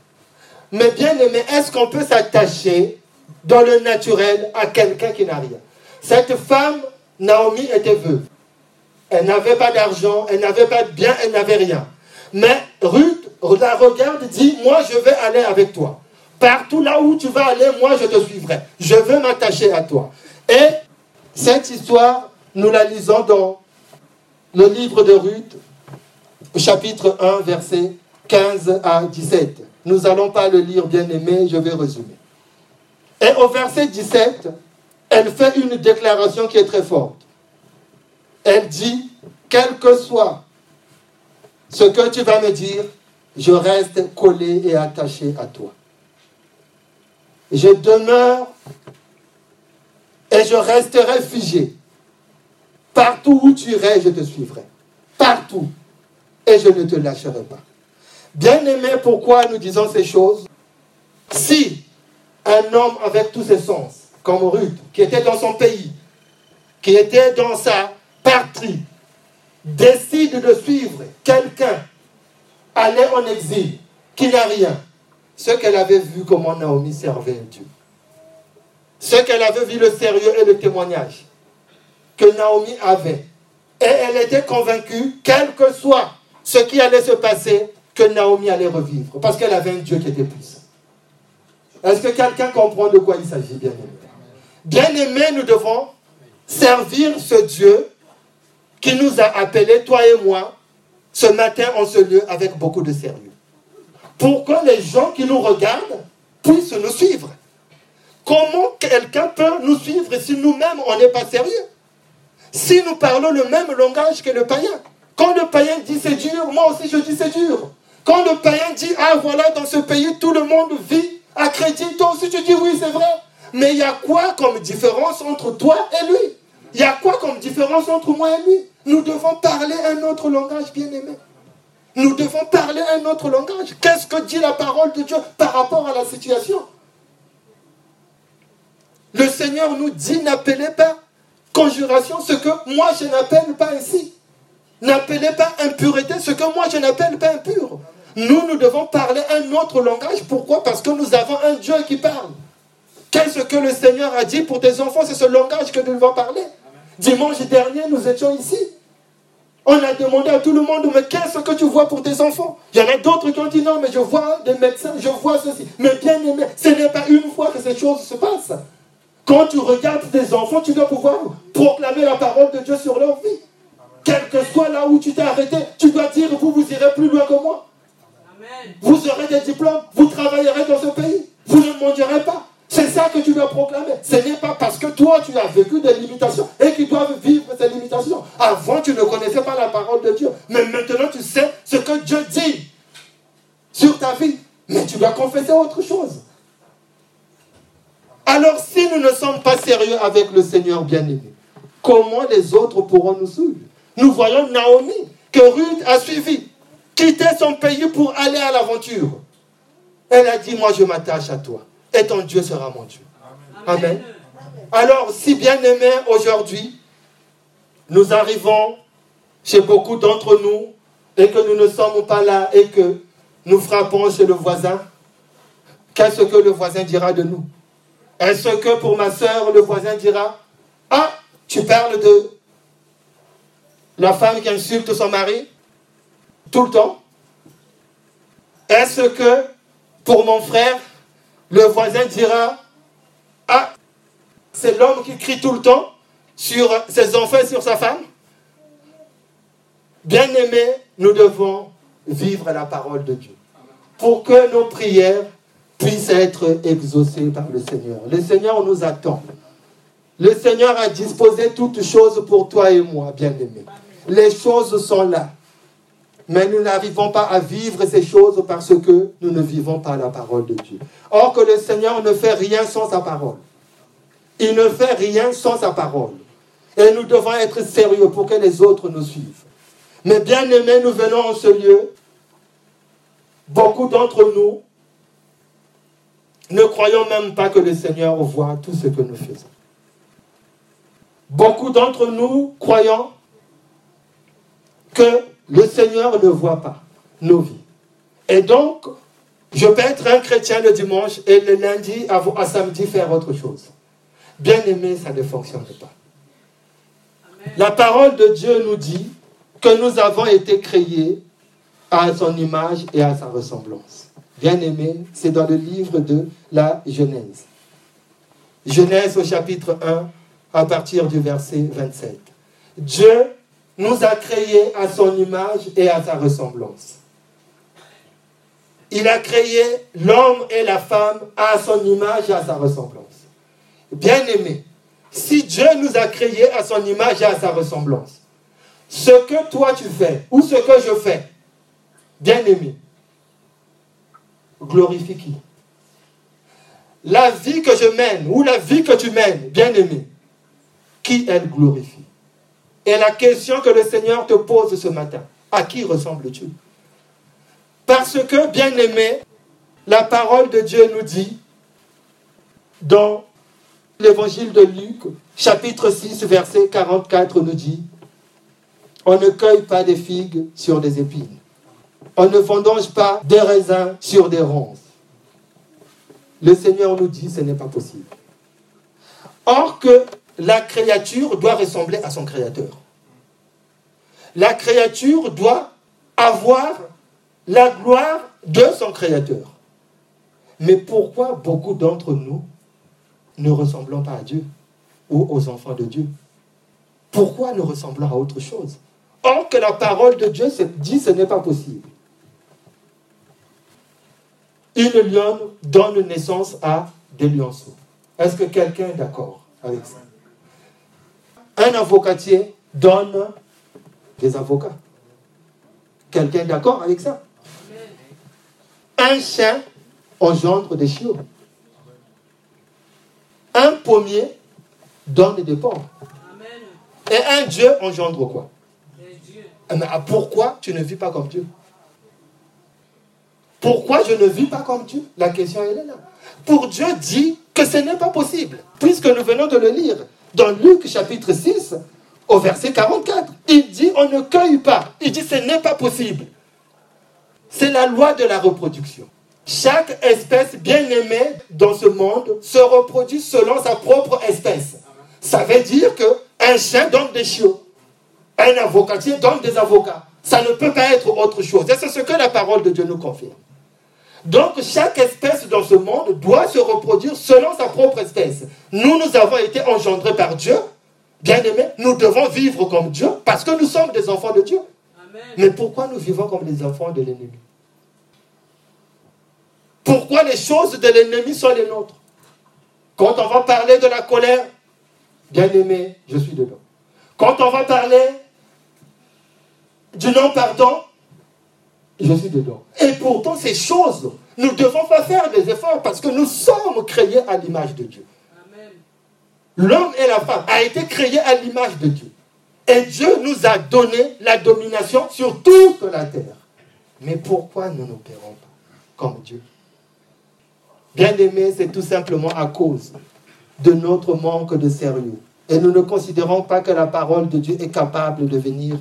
Mais bien aimé, est-ce qu'on peut s'attacher dans le naturel à quelqu'un qui n'a rien? Cette femme, Naomi, était veuve. Elle n'avait pas d'argent, elle n'avait pas de bien, elle n'avait rien. Mais Ruth la regarde, dit, moi je vais aller avec toi. Partout là où tu vas aller, moi je te suivrai. Je veux m'attacher à toi. Et cette histoire, nous la lisons dans le livre de Ruth, chapitre 1, verset 15 à 17. Nous n'allons pas le lire bien aimé, je vais résumer. Et au verset 17, elle fait une déclaration qui est très forte. Elle dit, quel que soit ce que tu vas me dire, je reste collé et attaché à toi je demeure et je resterai figé. Partout où tu irais, je te suivrai. Partout. Et je ne te lâcherai pas. Bien aimé, pourquoi nous disons ces choses? Si un homme avec tous ses sens, comme Ruth, qui était dans son pays, qui était dans sa patrie, décide de suivre quelqu'un, aller en exil, qui n'a rien, ce qu'elle avait vu comment Naomi servait Dieu. Ce qu'elle avait vu le sérieux et le témoignage que Naomi avait. Et elle était convaincue, quel que soit ce qui allait se passer, que Naomi allait revivre. Parce qu'elle avait un Dieu qui était puissant. Est-ce que quelqu'un comprend de quoi il s'agit, bien aimé? Bien aimé, nous devons servir ce Dieu qui nous a appelés, toi et moi, ce matin en ce lieu avec beaucoup de sérieux pour que les gens qui nous regardent puissent nous suivre? Comment quelqu'un peut nous suivre si nous-mêmes on n'est pas sérieux? Si nous parlons le même langage que le païen. Quand le païen dit c'est dur, moi aussi je dis c'est dur. Quand le païen dit ah voilà dans ce pays tout le monde vit à crédit, toi aussi tu dis oui c'est vrai. Mais il y a quoi comme différence entre toi et lui? Il y a quoi comme différence entre moi et lui? Nous devons parler un autre langage bien aimé. Nous devons parler un autre langage. Qu'est-ce que dit la parole de Dieu par rapport à la situation? Le Seigneur nous dit n'appelez pas conjuration ce que moi je n'appelle pas ainsi. N'appelez pas impureté ce que moi je n'appelle pas impur. Nous, nous devons parler un autre langage. Pourquoi? Parce que nous avons un Dieu qui parle. Qu'est-ce que le Seigneur a dit pour tes enfants? C'est ce langage que nous devons parler. Dimanche dernier, nous étions ici. On a demandé à tout le monde, mais qu'est-ce que tu vois pour tes enfants? Il y en a d'autres qui ont dit non, mais je vois des médecins, je vois ceci. Mais bien aimé, ce n'est pas une fois que ces choses se passent. Quand tu regardes tes enfants, tu dois pouvoir proclamer la parole de Dieu sur leur vie. Quel que soit là où tu t'es arrêté, tu dois dire, vous, vous irez plus loin que moi. Vous aurez des diplômes, vous travaillerez dans ce pays. Vous ne mendierez pas. C'est ça que tu dois proclamer. Ce n'est pas parce que toi, tu as vécu des limitations et qu'ils doivent vivre ces limitations. Avant, tu ne connaissais pas la parole de Dieu. Mais maintenant, tu sais ce que Dieu dit sur ta vie. Mais tu dois confesser autre chose. Alors, si nous ne sommes pas sérieux avec le Seigneur bien-aimé, comment les autres pourront nous suivre? Nous voyons Naomi, que Ruth a suivi, quitter son pays pour aller à l'aventure. Elle a dit, moi je m'attache à toi et ton Dieu sera mon Dieu. Amen. Alors, si bien aimé aujourd'hui, nous arrivons chez beaucoup d'entre nous et que nous ne sommes pas là et que nous frappons chez le voisin, qu'est-ce que le voisin dira de nous? Est-ce que pour ma soeur, le voisin dira, ah, tu parles de la femme qui insulte son mari tout le temps? Est-ce que pour mon frère, le voisin dira, ah, c'est l'homme qui crie tout le temps sur ses enfants et sur sa femme. Bien aimé, nous devons vivre la parole de Dieu pour que nos prières puisse être exaucée par le Seigneur. Le Seigneur nous attend. Le Seigneur a disposé toutes choses pour toi et moi, bien-aimés. Les choses sont là. Mais nous n'arrivons pas à vivre ces choses parce que nous ne vivons pas la parole de Dieu. Or que le Seigneur ne fait rien sans sa parole. Il ne fait rien sans sa parole. Et nous devons être sérieux pour que les autres nous suivent. Mais bien aimés, nous venons en ce lieu. Beaucoup d'entre nous ne croyons même pas que le Seigneur voit tout ce que nous faisons. Beaucoup d'entre nous croyons que le Seigneur ne voit pas nos vies. Et donc, je peux être un chrétien le dimanche et le lundi à, samedi faire autre chose. Bien aimé, ça ne fonctionne pas. La parole de Dieu nous dit que nous avons été créés à son image et à sa ressemblance. Bien aimé, c'est dans le livre de la Genèse. Genèse au chapitre 1, à partir du verset 27. Dieu nous a créés à son image et à sa ressemblance. Il a créé l'homme et la femme à son image et à sa ressemblance. Bien aimé, si Dieu nous a créés à son image et à sa ressemblance, ce que toi tu fais ou ce que je fais, bien aimé, glorifie qui La vie que je mène ou la vie que tu mènes, bien aimé, qui elle glorifie? Et la question que le Seigneur te pose ce matin, à qui ressembles-tu Parce que, bien aimé, la parole de Dieu nous dit dans l'évangile de Luc, chapitre 6, verset 44, nous dit On ne cueille pas des figues sur des épines. On ne vendange pas des raisins sur des ronces. Le Seigneur nous dit ce n'est pas possible. Or que la créature doit ressembler à son créateur. La créature doit avoir la gloire de son créateur. Mais pourquoi beaucoup d'entre nous ne ressemblons pas à Dieu ou aux enfants de Dieu? Pourquoi ne ressemblons à autre chose? Or que la parole de Dieu dit ce n'est pas possible. Une lionne donne naissance à des lionceaux. Est-ce que quelqu'un est d'accord avec ça? Un avocatier donne des avocats. Quelqu'un est d'accord avec ça? Un chien engendre des chiots. Un pommier donne des pommes. Et un Dieu engendre quoi? Eh, Mais pourquoi tu ne vis pas comme Dieu? Pourquoi je ne vis pas comme Dieu? La question est là. Pour Dieu dit que ce n'est pas possible, puisque nous venons de le lire dans Luc chapitre 6, au verset 44. Il dit, on ne cueille pas. Il dit, ce n'est pas possible. C'est la loi de la reproduction. Chaque espèce bien aimée dans ce monde se reproduit selon sa propre espèce. Ça veut dire que un chien donne des chiots. Un avocatier donne des avocats. Ça ne peut pas être autre chose. C'est ce que la parole de Dieu nous confirme. Donc chaque espèce dans ce monde doit se reproduire selon sa propre espèce. Nous, nous avons été engendrés par Dieu. Bien aimés, nous devons vivre comme Dieu parce que nous sommes des enfants de Dieu. Mais pourquoi nous vivons comme des enfants de l'ennemi? Pourquoi les choses de l'ennemi sont les nôtres? Quand on va parler de la colère, bien aimé, je suis dedans. Quand on va parler du non-pardon, je suis dedans. Et pourtant, ces choses, nous ne devons pas faire des efforts parce que nous sommes créés à l'image de Dieu. L'homme et la femme a été créés à l'image de Dieu. Et Dieu nous a donné la domination sur toute la terre. Mais pourquoi nous ne n'opérons pas comme Dieu? Bien aimé, c'est tout simplement à cause de notre manque de sérieux. Et nous ne considérons pas que la parole de Dieu est capable de venir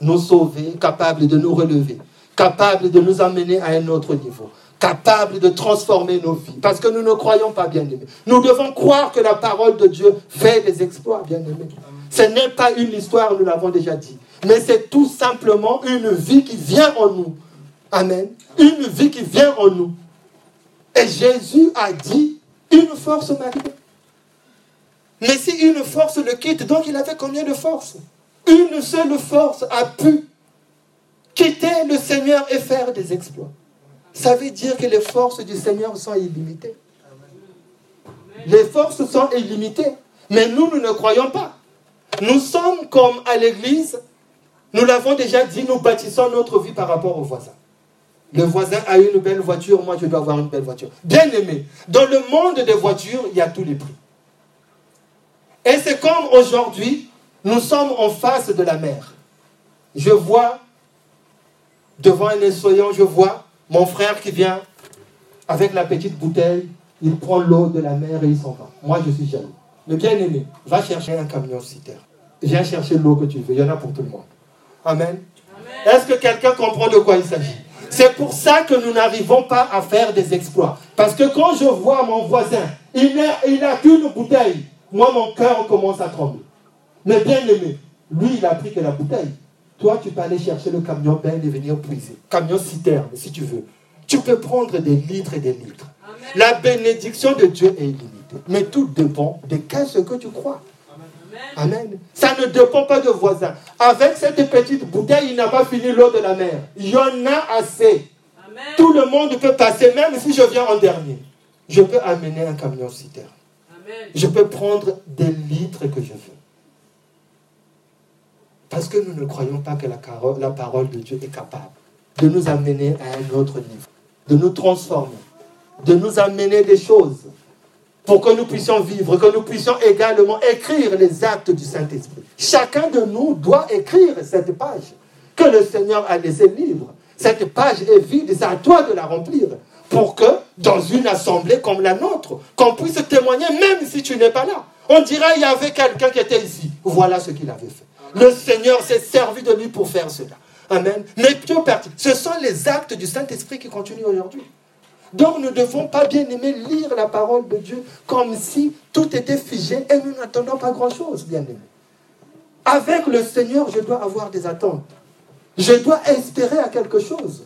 nous sauver, capable de nous relever, capable de nous amener à un autre niveau, capable de transformer nos vies. Parce que nous ne croyons pas, bien aimés. Nous devons croire que la parole de Dieu fait des exploits, bien aimés. Ce n'est pas une histoire, nous l'avons déjà dit. Mais c'est tout simplement une vie qui vient en nous. Amen. Une vie qui vient en nous. Et Jésus a dit, une force m'arrive. Mais si une force le quitte, donc il avait combien de forces? Une seule force a pu quitter le Seigneur et faire des exploits. Ça veut dire que les forces du Seigneur sont illimitées. Les forces sont illimitées. Mais nous, nous ne croyons pas. Nous sommes comme à l'église, nous l'avons déjà dit, nous bâtissons notre vie par rapport au voisin. Le voisin a une belle voiture, moi je dois avoir une belle voiture. Bien aimé, dans le monde des voitures, il y a tous les prix. Et c'est comme aujourd'hui, nous sommes en face de la mer. Je vois, devant un essoyant, je vois mon frère qui vient avec la petite bouteille, il prend l'eau de la mer et il s'en va. Moi, je suis jaloux. Mais bien aimé, va chercher un camion citerne. Viens chercher l'eau que tu veux. Il y en a pour tout le monde. Amen. Est-ce que quelqu'un comprend de quoi il s'agit? C'est pour ça que nous n'arrivons pas à faire des exploits. Parce que quand je vois mon voisin, il n'a qu'une bouteille. Moi, mon cœur commence à trembler. Mais bien aimé, lui, il a pris que la bouteille. Toi, tu peux aller chercher le camion ben et venir puiser. Camion citerne, si tu veux. Tu peux prendre des litres et des litres. La bénédiction de Dieu est illimitée. Mais tout dépend de qu'est-ce que tu crois. Amen. Ça ne dépend pas de voisin. Avec cette petite bouteille, il n'a pas fini l'eau de la mer. Il y en a assez. Tout le monde peut passer, même si je viens en dernier. Je peux amener un camion citerne. Je peux prendre des litres que je veux. Parce que nous ne croyons pas que la, parole de Dieu est capable de nous amener à un autre niveau, de nous transformer, de nous amener des choses pour que nous puissions vivre, que nous puissions également écrire les actes du Saint-Esprit. Chacun de nous doit écrire cette page que le Seigneur a laissée libre. Cette page est vide, c'est à toi de la remplir pour que dans une assemblée comme la nôtre, qu'on puisse témoigner même si tu n'es pas là. On dirait il y avait quelqu'un qui était ici. Voilà ce qu'il avait fait. Le Seigneur s'est servi de lui pour faire cela. Amen. Mais ce sont les actes du Saint-Esprit qui continuent aujourd'hui. Donc nous ne devons pas bien aimer lire la parole de Dieu comme si tout était figé et nous n'attendons pas grand-chose, bien aimé. Avec le Seigneur, je dois avoir des attentes. Je dois espérer à quelque chose.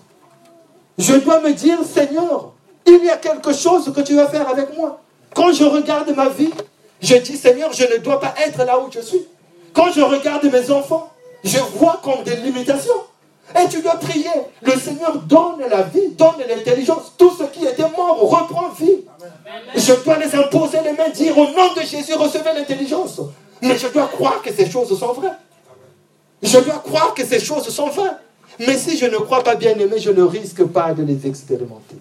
Je dois me dire, Seigneur, il y a quelque chose que tu vas faire avec moi. Quand je regarde ma vie, je dis, Seigneur, je ne dois pas être là où je suis. Quand je regarde mes enfants, je vois comme des limitations. Et tu dois prier. Le Seigneur donne la vie, donne l'intelligence. Tout ce qui était mort reprend vie. Je dois les imposer les mains, dire au nom de Jésus, recevez l'intelligence. Mais je dois croire que ces choses sont vraies. Je dois croire que ces choses sont vraies. Mais si je ne crois pas bien aimé, je ne risque pas de les expérimenter.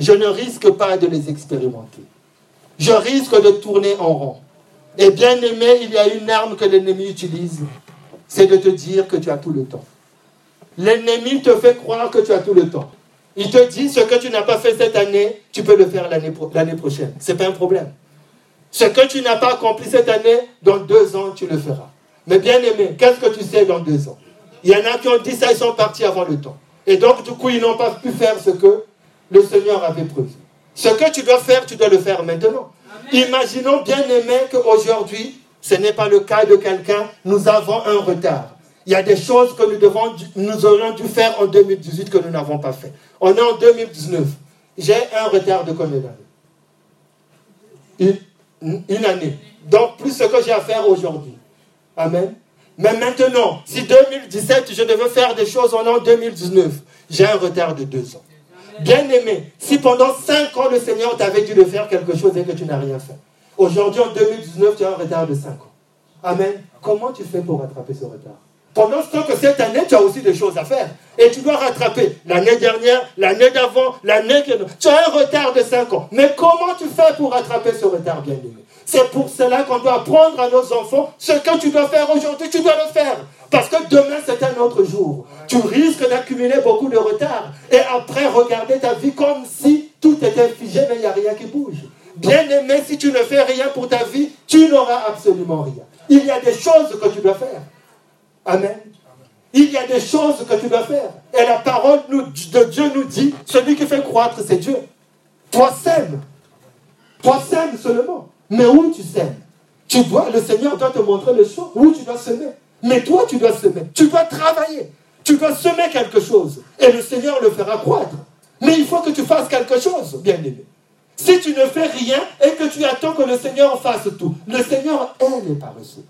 Je ne risque pas de les expérimenter. Je risque de tourner en rond. Et bien aimé, il y a une arme que l'ennemi utilise, c'est de te dire que tu as tout le temps. L'ennemi te fait croire que tu as tout le temps. Il te dit ce que tu n'as pas fait cette année, tu peux le faire l'année prochaine. Ce n'est pas un problème. Ce que tu n'as pas accompli cette année, dans deux ans, tu le feras. Mais bien aimé, qu'est-ce que tu sais dans deux ans? Il y en a qui ont dit ça, ils sont partis avant le temps. Et donc, du coup, ils n'ont pas pu faire ce que le Seigneur avait prévu. Ce que tu dois faire, tu dois le faire maintenant. Imaginons bien aimé qu'aujourd'hui, ce n'est pas le cas de quelqu'un, nous avons un retard. Il y a des choses que nous, devons, nous aurions dû faire en 2018 que nous n'avons pas fait. On est en 2019. J'ai un retard de combien d'années? Une, une année. Donc, plus ce que j'ai à faire aujourd'hui. Amen. Mais maintenant, si 2017, je devais faire des choses, on est en 2019. J'ai un retard de deux ans. Bien aimé, si pendant cinq ans le Seigneur t'avait dû de faire quelque chose et que tu n'as rien fait, aujourd'hui en 2019, tu as un retard de cinq ans. Amen. Comment tu fais pour rattraper ce retard? Pendant ce temps que cette année, tu as aussi des choses à faire. Et tu dois rattraper l'année dernière, l'année d'avant, l'année qui... Tu as un retard de 5 ans. Mais comment tu fais pour rattraper ce retard, bien aimé C'est pour cela qu'on doit apprendre à nos enfants ce que tu dois faire aujourd'hui, tu dois le faire. Parce que demain, c'est un autre jour. Tu risques d'accumuler beaucoup de retard. Et après, regarder ta vie comme si tout était figé, mais il n'y a rien qui bouge. Bien aimé, si tu ne fais rien pour ta vie, tu n'auras absolument rien. Il y a des choses que tu dois faire. Amen. Il y a des choses que tu dois faire. Et la parole de Dieu nous dit, celui qui fait croître, c'est Dieu. Toi sème. Toi sème seulement. Mais où tu sèmes? Tu dois, le Seigneur doit te montrer le champ où tu dois semer. Mais toi, tu dois semer. Tu dois travailler. Tu dois semer quelque chose. Et le Seigneur le fera croître. Mais il faut que tu fasses quelque chose, bien aimé. Si tu ne fais rien et que tu attends que le Seigneur fasse tout, le Seigneur est les paresseux.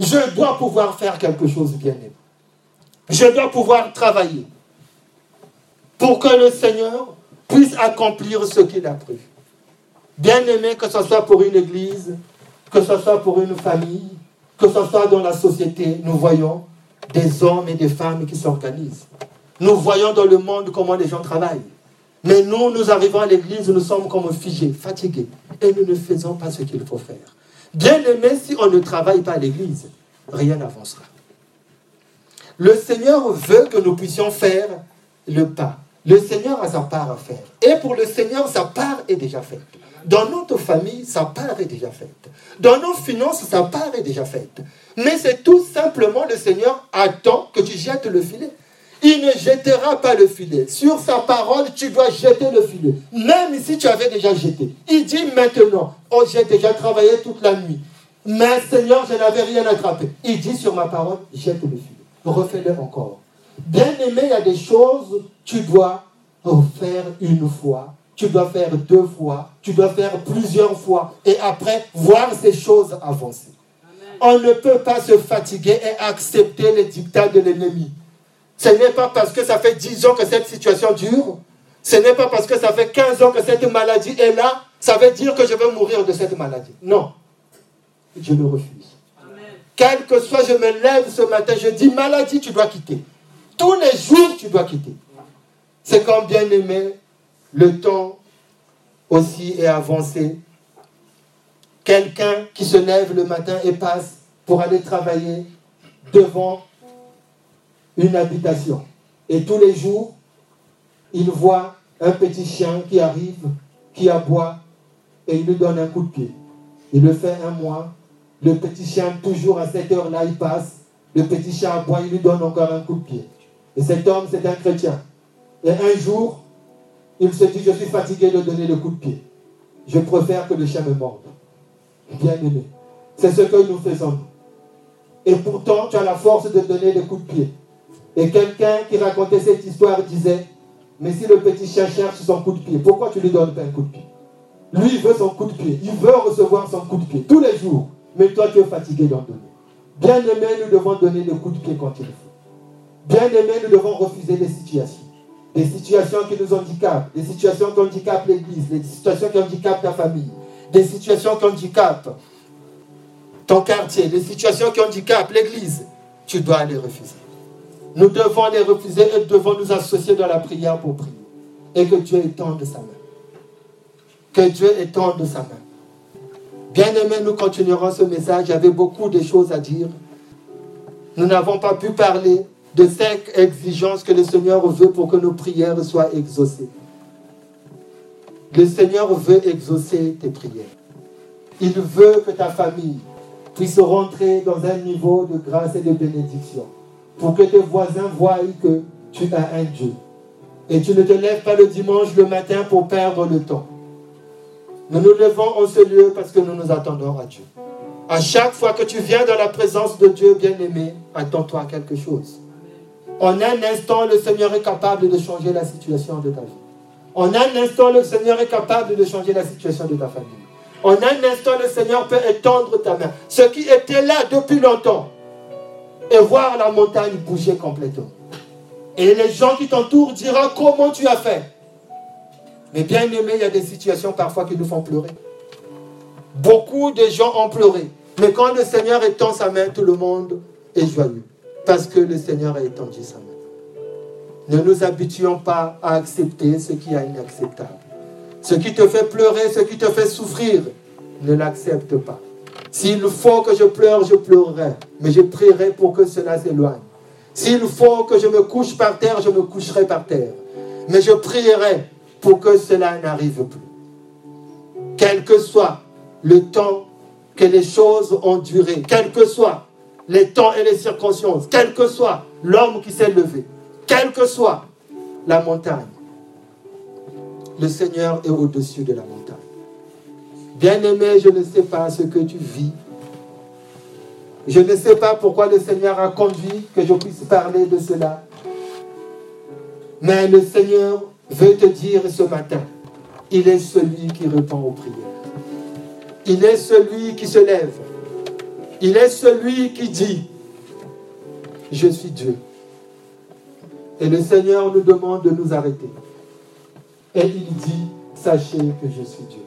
Je dois pouvoir faire quelque chose bien aimé. Je dois pouvoir travailler. pour que le Seigneur puisse accomplir ce qu'il a prévu. Bien aimé, que ce soit pour une église, que ce soit pour une famille, que ce soit dans la société, nous voyons des hommes et des femmes qui s'organisent. Nous voyons dans le monde comment les gens travaillent. Mais nous, nous arrivons à l'église, nous sommes comme figés, fatigués, et nous ne faisons pas ce qu'il faut faire. Bien aimé, si on ne travaille pas à l'église, rien n'avancera. Le Seigneur veut que nous puissions faire le pas. Le Seigneur a sa part à faire. Et pour le Seigneur, sa part est déjà faite. Dans notre famille, sa part est déjà faite. Dans nos finances, sa part est déjà faite. Mais c'est tout simplement le Seigneur attend que tu jettes le filet. Il ne jettera pas le filet. Sur sa parole, tu dois jeter le filet. Même si tu avais déjà jeté. Il dit maintenant, oh j'ai déjà travaillé toute la nuit. Mais Seigneur, je n'avais rien attrapé. Il dit sur ma parole, jette le filet. Refais-le encore. Bien aimé, il y a des choses, tu dois faire une fois, tu dois faire deux fois, tu dois faire plusieurs fois, et après voir ces choses avancer. On ne peut pas se fatiguer et accepter les dictats de l'ennemi. Ce n'est pas parce que ça fait 10 ans que cette situation dure, ce n'est pas parce que ça fait 15 ans que cette maladie est là, ça veut dire que je vais mourir de cette maladie. Non, je le refuse. Quel que soit, je me lève ce matin, je dis maladie, tu dois quitter. Tous les jours, tu dois quitter. C'est comme bien aimé, le temps aussi est avancé. Quelqu'un qui se lève le matin et passe pour aller travailler devant une habitation. Et tous les jours, il voit un petit chien qui arrive, qui aboie, et il lui donne un coup de pied. Il le fait un mois. Le petit chien, toujours à cette heure-là, il passe. Le petit chien aboie, il lui donne encore un coup de pied. Et cet homme, c'est un chrétien. Et un jour, il se dit, je suis fatigué de donner le coup de pied. Je préfère que le chien me morde. Bien aimé. C'est ce que nous faisons. Et pourtant, tu as la force de donner des coups de pied. Et quelqu'un qui racontait cette histoire disait, mais si le petit chien cherche son coup de pied, pourquoi tu lui donnes pas un coup de pied? Lui, il veut son coup de pied. Il veut recevoir son coup de pied tous les jours. Mais toi, tu es fatigué d'en donner. Bien aimé, nous devons donner le coup de pied quand il faut. Bien aimé, nous devons refuser les situations. Des situations qui nous handicapent, des situations qui handicapent l'Église, des situations qui handicapent ta famille, des situations qui handicapent ton quartier, des situations qui handicapent l'Église. Tu dois les refuser. Nous devons les refuser et devons nous associer dans la prière pour prier. Et que Dieu étende sa main. Que Dieu étende sa main. Bien aimé, nous continuerons ce message. Avait beaucoup de choses à dire. Nous n'avons pas pu parler de cinq exigences que le Seigneur veut pour que nos prières soient exaucées. Le Seigneur veut exaucer tes prières. Il veut que ta famille puisse rentrer dans un niveau de grâce et de bénédiction pour que tes voisins voient que tu as un Dieu. Et tu ne te lèves pas le dimanche le matin pour perdre le temps. Nous nous levons en ce lieu parce que nous nous attendons à Dieu. À chaque fois que tu viens dans la présence de Dieu bien-aimé, attends-toi quelque chose. En un instant, le Seigneur est capable de changer la situation de ta vie. En un instant, le Seigneur est capable de changer la situation de ta famille. En un instant, le Seigneur peut étendre ta main. Ce qui était là depuis longtemps, et voir la montagne bouger complètement. Et les gens qui t'entourent diront comment tu as fait? Mais bien aimé, il y a des situations parfois qui nous font pleurer. Beaucoup de gens ont pleuré. Mais quand le Seigneur étend sa main, tout le monde est joyeux. Parce que le Seigneur a étendu sa main. Ne nous habituons pas à accepter ce qui est inacceptable. Ce qui te fait pleurer, ce qui te fait souffrir, ne l'accepte pas. S'il faut que je pleure, je pleurerai. Mais je prierai pour que cela s'éloigne. S'il faut que je me couche par terre, je me coucherai par terre. Mais je prierai pour que cela n'arrive plus. Quel que soit le temps que les choses ont duré, quel que soit les temps et les circonstances, quel que soit l'homme qui s'est levé, quelle que soit la montagne, le Seigneur est au-dessus de la montagne. Bien-aimé, je ne sais pas ce que tu vis. Je ne sais pas pourquoi le Seigneur a conduit que je puisse parler de cela. Mais le Seigneur veut te dire ce matin, il est celui qui répond aux prières. Il est celui qui se lève. Il est celui qui dit, je suis Dieu. Et le Seigneur nous demande de nous arrêter. Et il dit, sachez que je suis Dieu.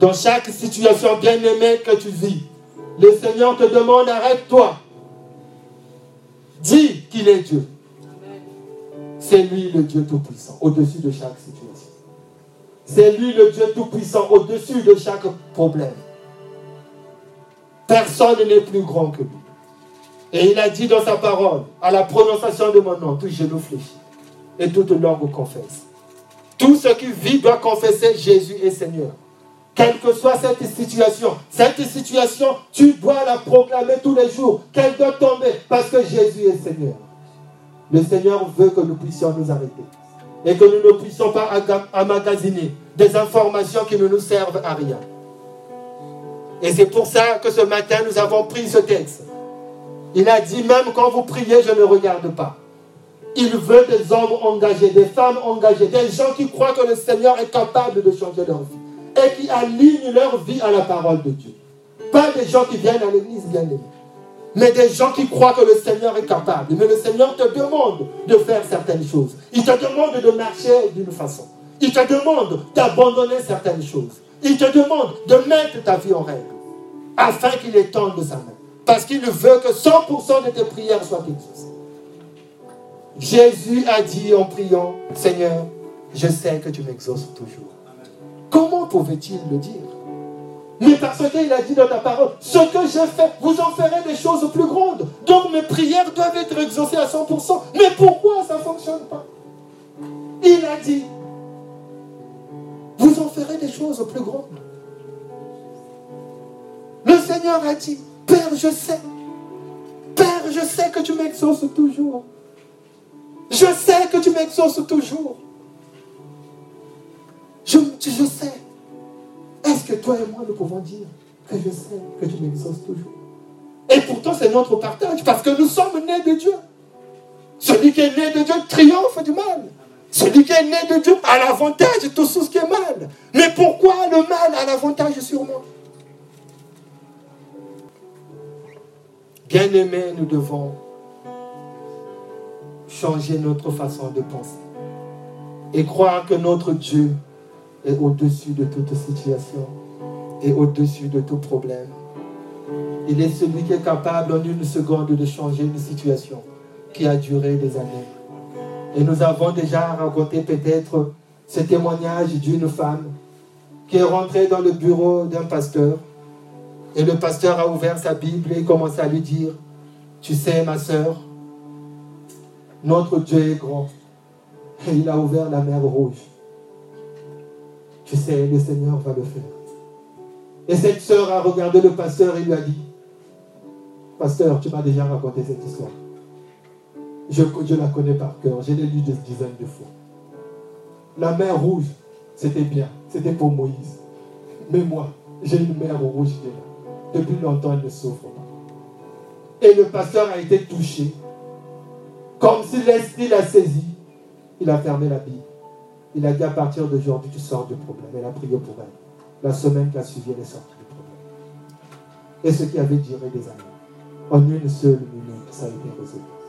Dans chaque situation bien aimée que tu vis, le Seigneur te demande, arrête-toi. Dis qu'il est Dieu. C'est lui le Dieu Tout-Puissant, au-dessus de chaque situation. C'est lui le Dieu Tout-Puissant, au-dessus de chaque problème. Personne n'est plus grand que lui. Et il a dit dans sa parole, à la prononciation de mon nom, tout genou fléchit et toute langue confesse. Tout ce qui vit doit confesser Jésus est Seigneur. Quelle que soit cette situation, cette situation, tu dois la proclamer tous les jours, qu'elle doit tomber, parce que Jésus est Seigneur. Le Seigneur veut que nous puissions nous arrêter et que nous ne puissions pas emmagasiner des informations qui ne nous servent à rien. Et c'est pour ça que ce matin, nous avons pris ce texte. Il a dit, même quand vous priez, je ne regarde pas. Il veut des hommes engagés, des femmes engagées, des gens qui croient que le Seigneur est capable de changer leur vie et qui alignent leur vie à la parole de Dieu. Pas des gens qui viennent à l'église bien aimés, mais des gens qui croient que le Seigneur est capable. Mais le Seigneur te demande de faire certaines choses. Il te demande de marcher d'une façon. Il te demande d'abandonner certaines choses. Il te demande de mettre ta vie en règle afin qu'il étende sa main. Parce qu'il veut que 100% de tes prières soient exaucées. Jésus a dit en priant, Seigneur, je sais que tu m'exauces toujours. Comment pouvait-il le dire? Mais parce qu'il a dit dans ta parole, ce que je fais, vous en ferez des choses plus grandes. Donc mes prières doivent être exaucées à 100%. Mais pourquoi ça ne fonctionne pas? Il a dit, vous en ferez des choses plus grandes. Le Seigneur a dit, Père, je sais. Père, je sais que tu m'exauces toujours. Je sais que tu m'exauces toujours. Je, je sais. Est-ce que toi et moi, nous pouvons dire que je sais que tu m'exauces toujours? Et pourtant, c'est notre partage, parce que nous sommes nés de Dieu. Celui qui est né de Dieu triomphe du mal. Celui qui est né de Dieu a l'avantage de tout ce qui est mal. Mais pourquoi le mal a l'avantage sur moi? Bien-aimés, nous devons changer notre façon de penser et croire que notre Dieu est au-dessus de toute situation et au-dessus de tout problème. Il est celui qui est capable en une seconde de changer une situation qui a duré des années. Et nous avons déjà raconté peut-être ce témoignage d'une femme qui est rentrée dans le bureau d'un pasteur. Et le pasteur a ouvert sa Bible et commence à lui dire, tu sais ma soeur, notre Dieu est grand. Et il a ouvert la mer rouge. Tu sais, le Seigneur va le faire. Et cette sœur a regardé le pasteur et lui a dit, Pasteur, tu m'as déjà raconté cette histoire. Je, la connais par cœur. Je l'ai lu des dizaines de fois. La mer rouge, c'était bien. C'était pour Moïse. Mais moi, j'ai une mer rouge qui est là. Depuis longtemps, elle ne souffre pas. Et le pasteur a été touché. Comme si l'esprit l'a saisi. Il a fermé la Bible. Il a dit à partir d'aujourd'hui, tu sors du problème. Elle a prié pour elle. La semaine qui a suivi, elle est sortie du problème. Et ce qui avait duré des années. En une seule minute, ça a été résolu.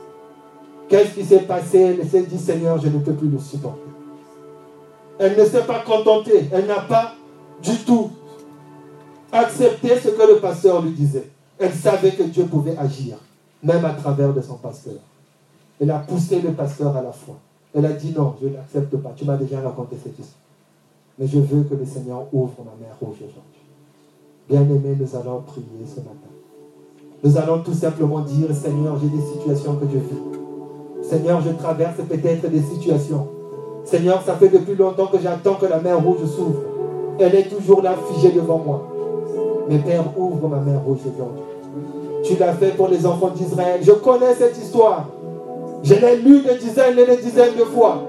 Qu'est-ce qui s'est passé? Elle s'est dit, Seigneur, je ne peux plus le supporter. Elle ne s'est pas contentée. Elle n'a pas du tout accepté ce que le pasteur lui disait. Elle savait que Dieu pouvait agir, même à travers de son pasteur. Elle a poussé le pasteur à la foi. Elle a dit non, je n'accepte pas. Tu m'as déjà raconté cette histoire. Mais je veux que le Seigneur ouvre ma mère rouge aujourd'hui. Bien-aimés, nous allons prier ce matin. Nous allons tout simplement dire, Seigneur, j'ai des situations que je vis. Seigneur, je traverse peut-être des situations. Seigneur, ça fait depuis longtemps que j'attends que la mer rouge s'ouvre. Elle est toujours là, figée devant moi. Mais Père, ouvre ma mer rouge aujourd'hui. Tu l'as fait pour les enfants d'Israël. Je connais cette histoire. Je l'ai lu des dizaines et des dizaines de fois.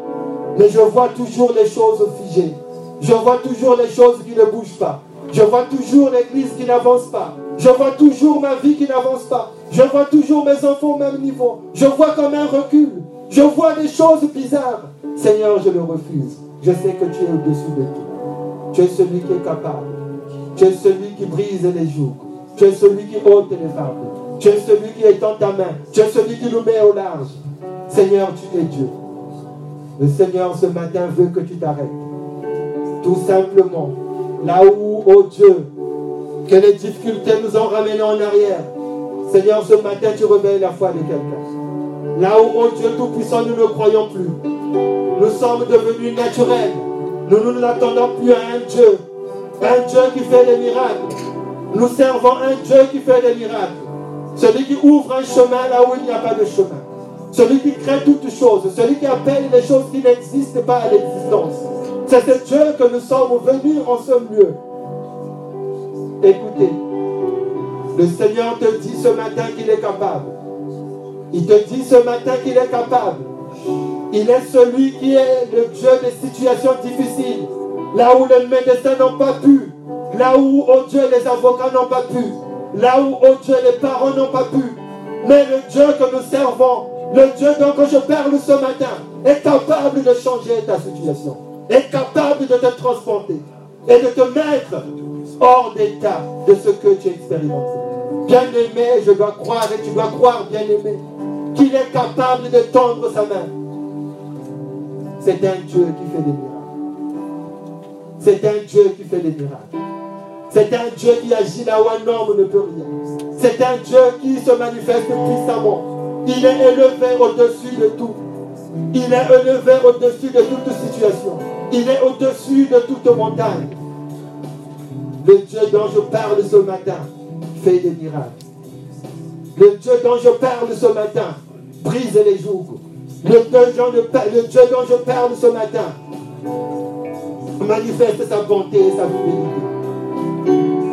Mais je vois toujours les choses figées. Je vois toujours les choses qui ne bougent pas. Je vois toujours l'église qui n'avance pas. Je vois toujours ma vie qui n'avance pas. Je vois toujours mes enfants au même niveau. Je vois comme un recul. Je vois des choses bizarres. Seigneur, je le refuse. Je sais que tu es au-dessus de tout. Tu es celui qui est capable. Tu es celui qui brise les joues. Tu es celui qui ôte les fardeaux. Tu es celui qui étend ta main. Tu es celui qui nous met au large. Seigneur, tu es Dieu. Le Seigneur, ce matin, veut que tu t'arrêtes. Tout simplement. Là où, oh Dieu, que les difficultés nous ont ramenés en arrière. Seigneur, ce matin, tu réveilles la foi de quelqu'un. Là où, oh Dieu Tout-Puissant, nous ne croyons plus. Nous sommes devenus naturels. Nous ne nous attendons plus à un Dieu. Un Dieu qui fait des miracles. Nous servons un Dieu qui fait des miracles. Celui qui ouvre un chemin là où il n'y a pas de chemin. Celui qui crée toutes choses. Celui qui appelle les choses qui n'existent pas à l'existence. C'est ce Dieu que nous sommes venus en ce lieu. Écoutez, le Seigneur te dit ce matin qu'il est capable. Il te dit ce matin qu'il est capable. Il est celui qui est le Dieu des situations difficiles. Là où les médecins n'ont pas pu. Là où, oh Dieu, les avocats n'ont pas pu. Là où, oh Dieu, les parents n'ont pas pu. Mais le Dieu que nous servons, le Dieu dont je parle ce matin, est capable de changer ta situation. Est capable de te transporter et de te mettre hors d'état de ce que tu as expérimenté. Bien-aimé, je dois croire et tu dois croire, bien-aimé, qu'il est capable de tendre sa main. C'est un Dieu qui fait des miracles. C'est un Dieu qui fait des miracles. C'est un Dieu qui agit là où un homme ne peut rien. C'est un Dieu qui se manifeste puissamment. Il est élevé au-dessus de tout. Il est élevé au-dessus de toute situation. Il est au-dessus de toute montagne. Le Dieu dont je parle ce matin fait des miracles. Le Dieu dont je parle ce matin brise les jougs. Le Dieu, dont je parle ce matin manifeste sa bonté et sa fidélité.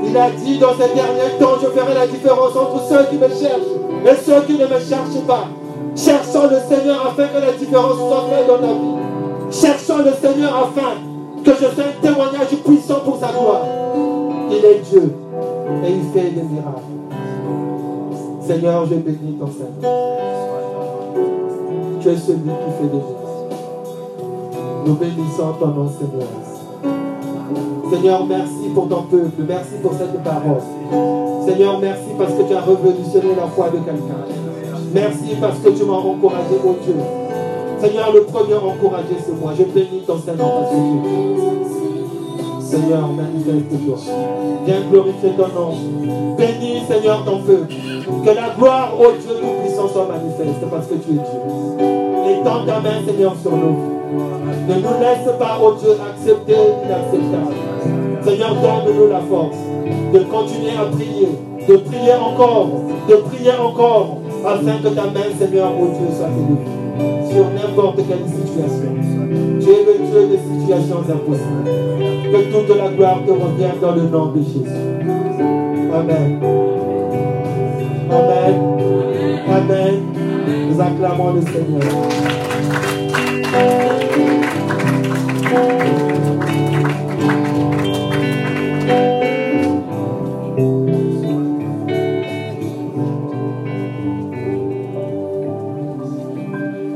Il a dit dans ces derniers temps, je ferai la différence entre ceux qui me cherchent et ceux qui ne me cherchent pas. Cherchons le Seigneur afin que la différence soit faite dans ta vie. Cherchons le Seigneur afin que je sois un témoignage puissant pour sa gloire. Il est Dieu et il fait des miracles. Seigneur, je bénis ton Seigneur. Tu es celui qui fait des miracles. Nous bénissons ton nom, Seigneur. Seigneur, merci pour ton peuple. Merci pour cette parole. Seigneur, merci parce que tu as révolutionné la foi de quelqu'un. Merci parce que tu m'as encouragé, oh Dieu. Seigneur, le premier encouragé, c'est moi. Je bénis ton Seigneur parce que Seigneur, manifeste-toi. Viens glorifier ton nom. Bénis, Seigneur, ton feu. Que la gloire, au Dieu Tout-Puissant, soit manifeste parce que tu es Dieu. Étends ta main, Seigneur, sur nous. Ne nous laisse pas, oh Dieu, accepter l'inacceptable. Seigneur, donne-nous la force de continuer à prier, de prier encore, de prier encore, afin que ta main, Seigneur, oh Dieu, soit élevée sur n'importe quelle situation. Le Dieu des situations impossibles. Que toute la gloire te revienne dans le nom de Jésus. Amen. Amen. Amen. Nous acclamons le Seigneur.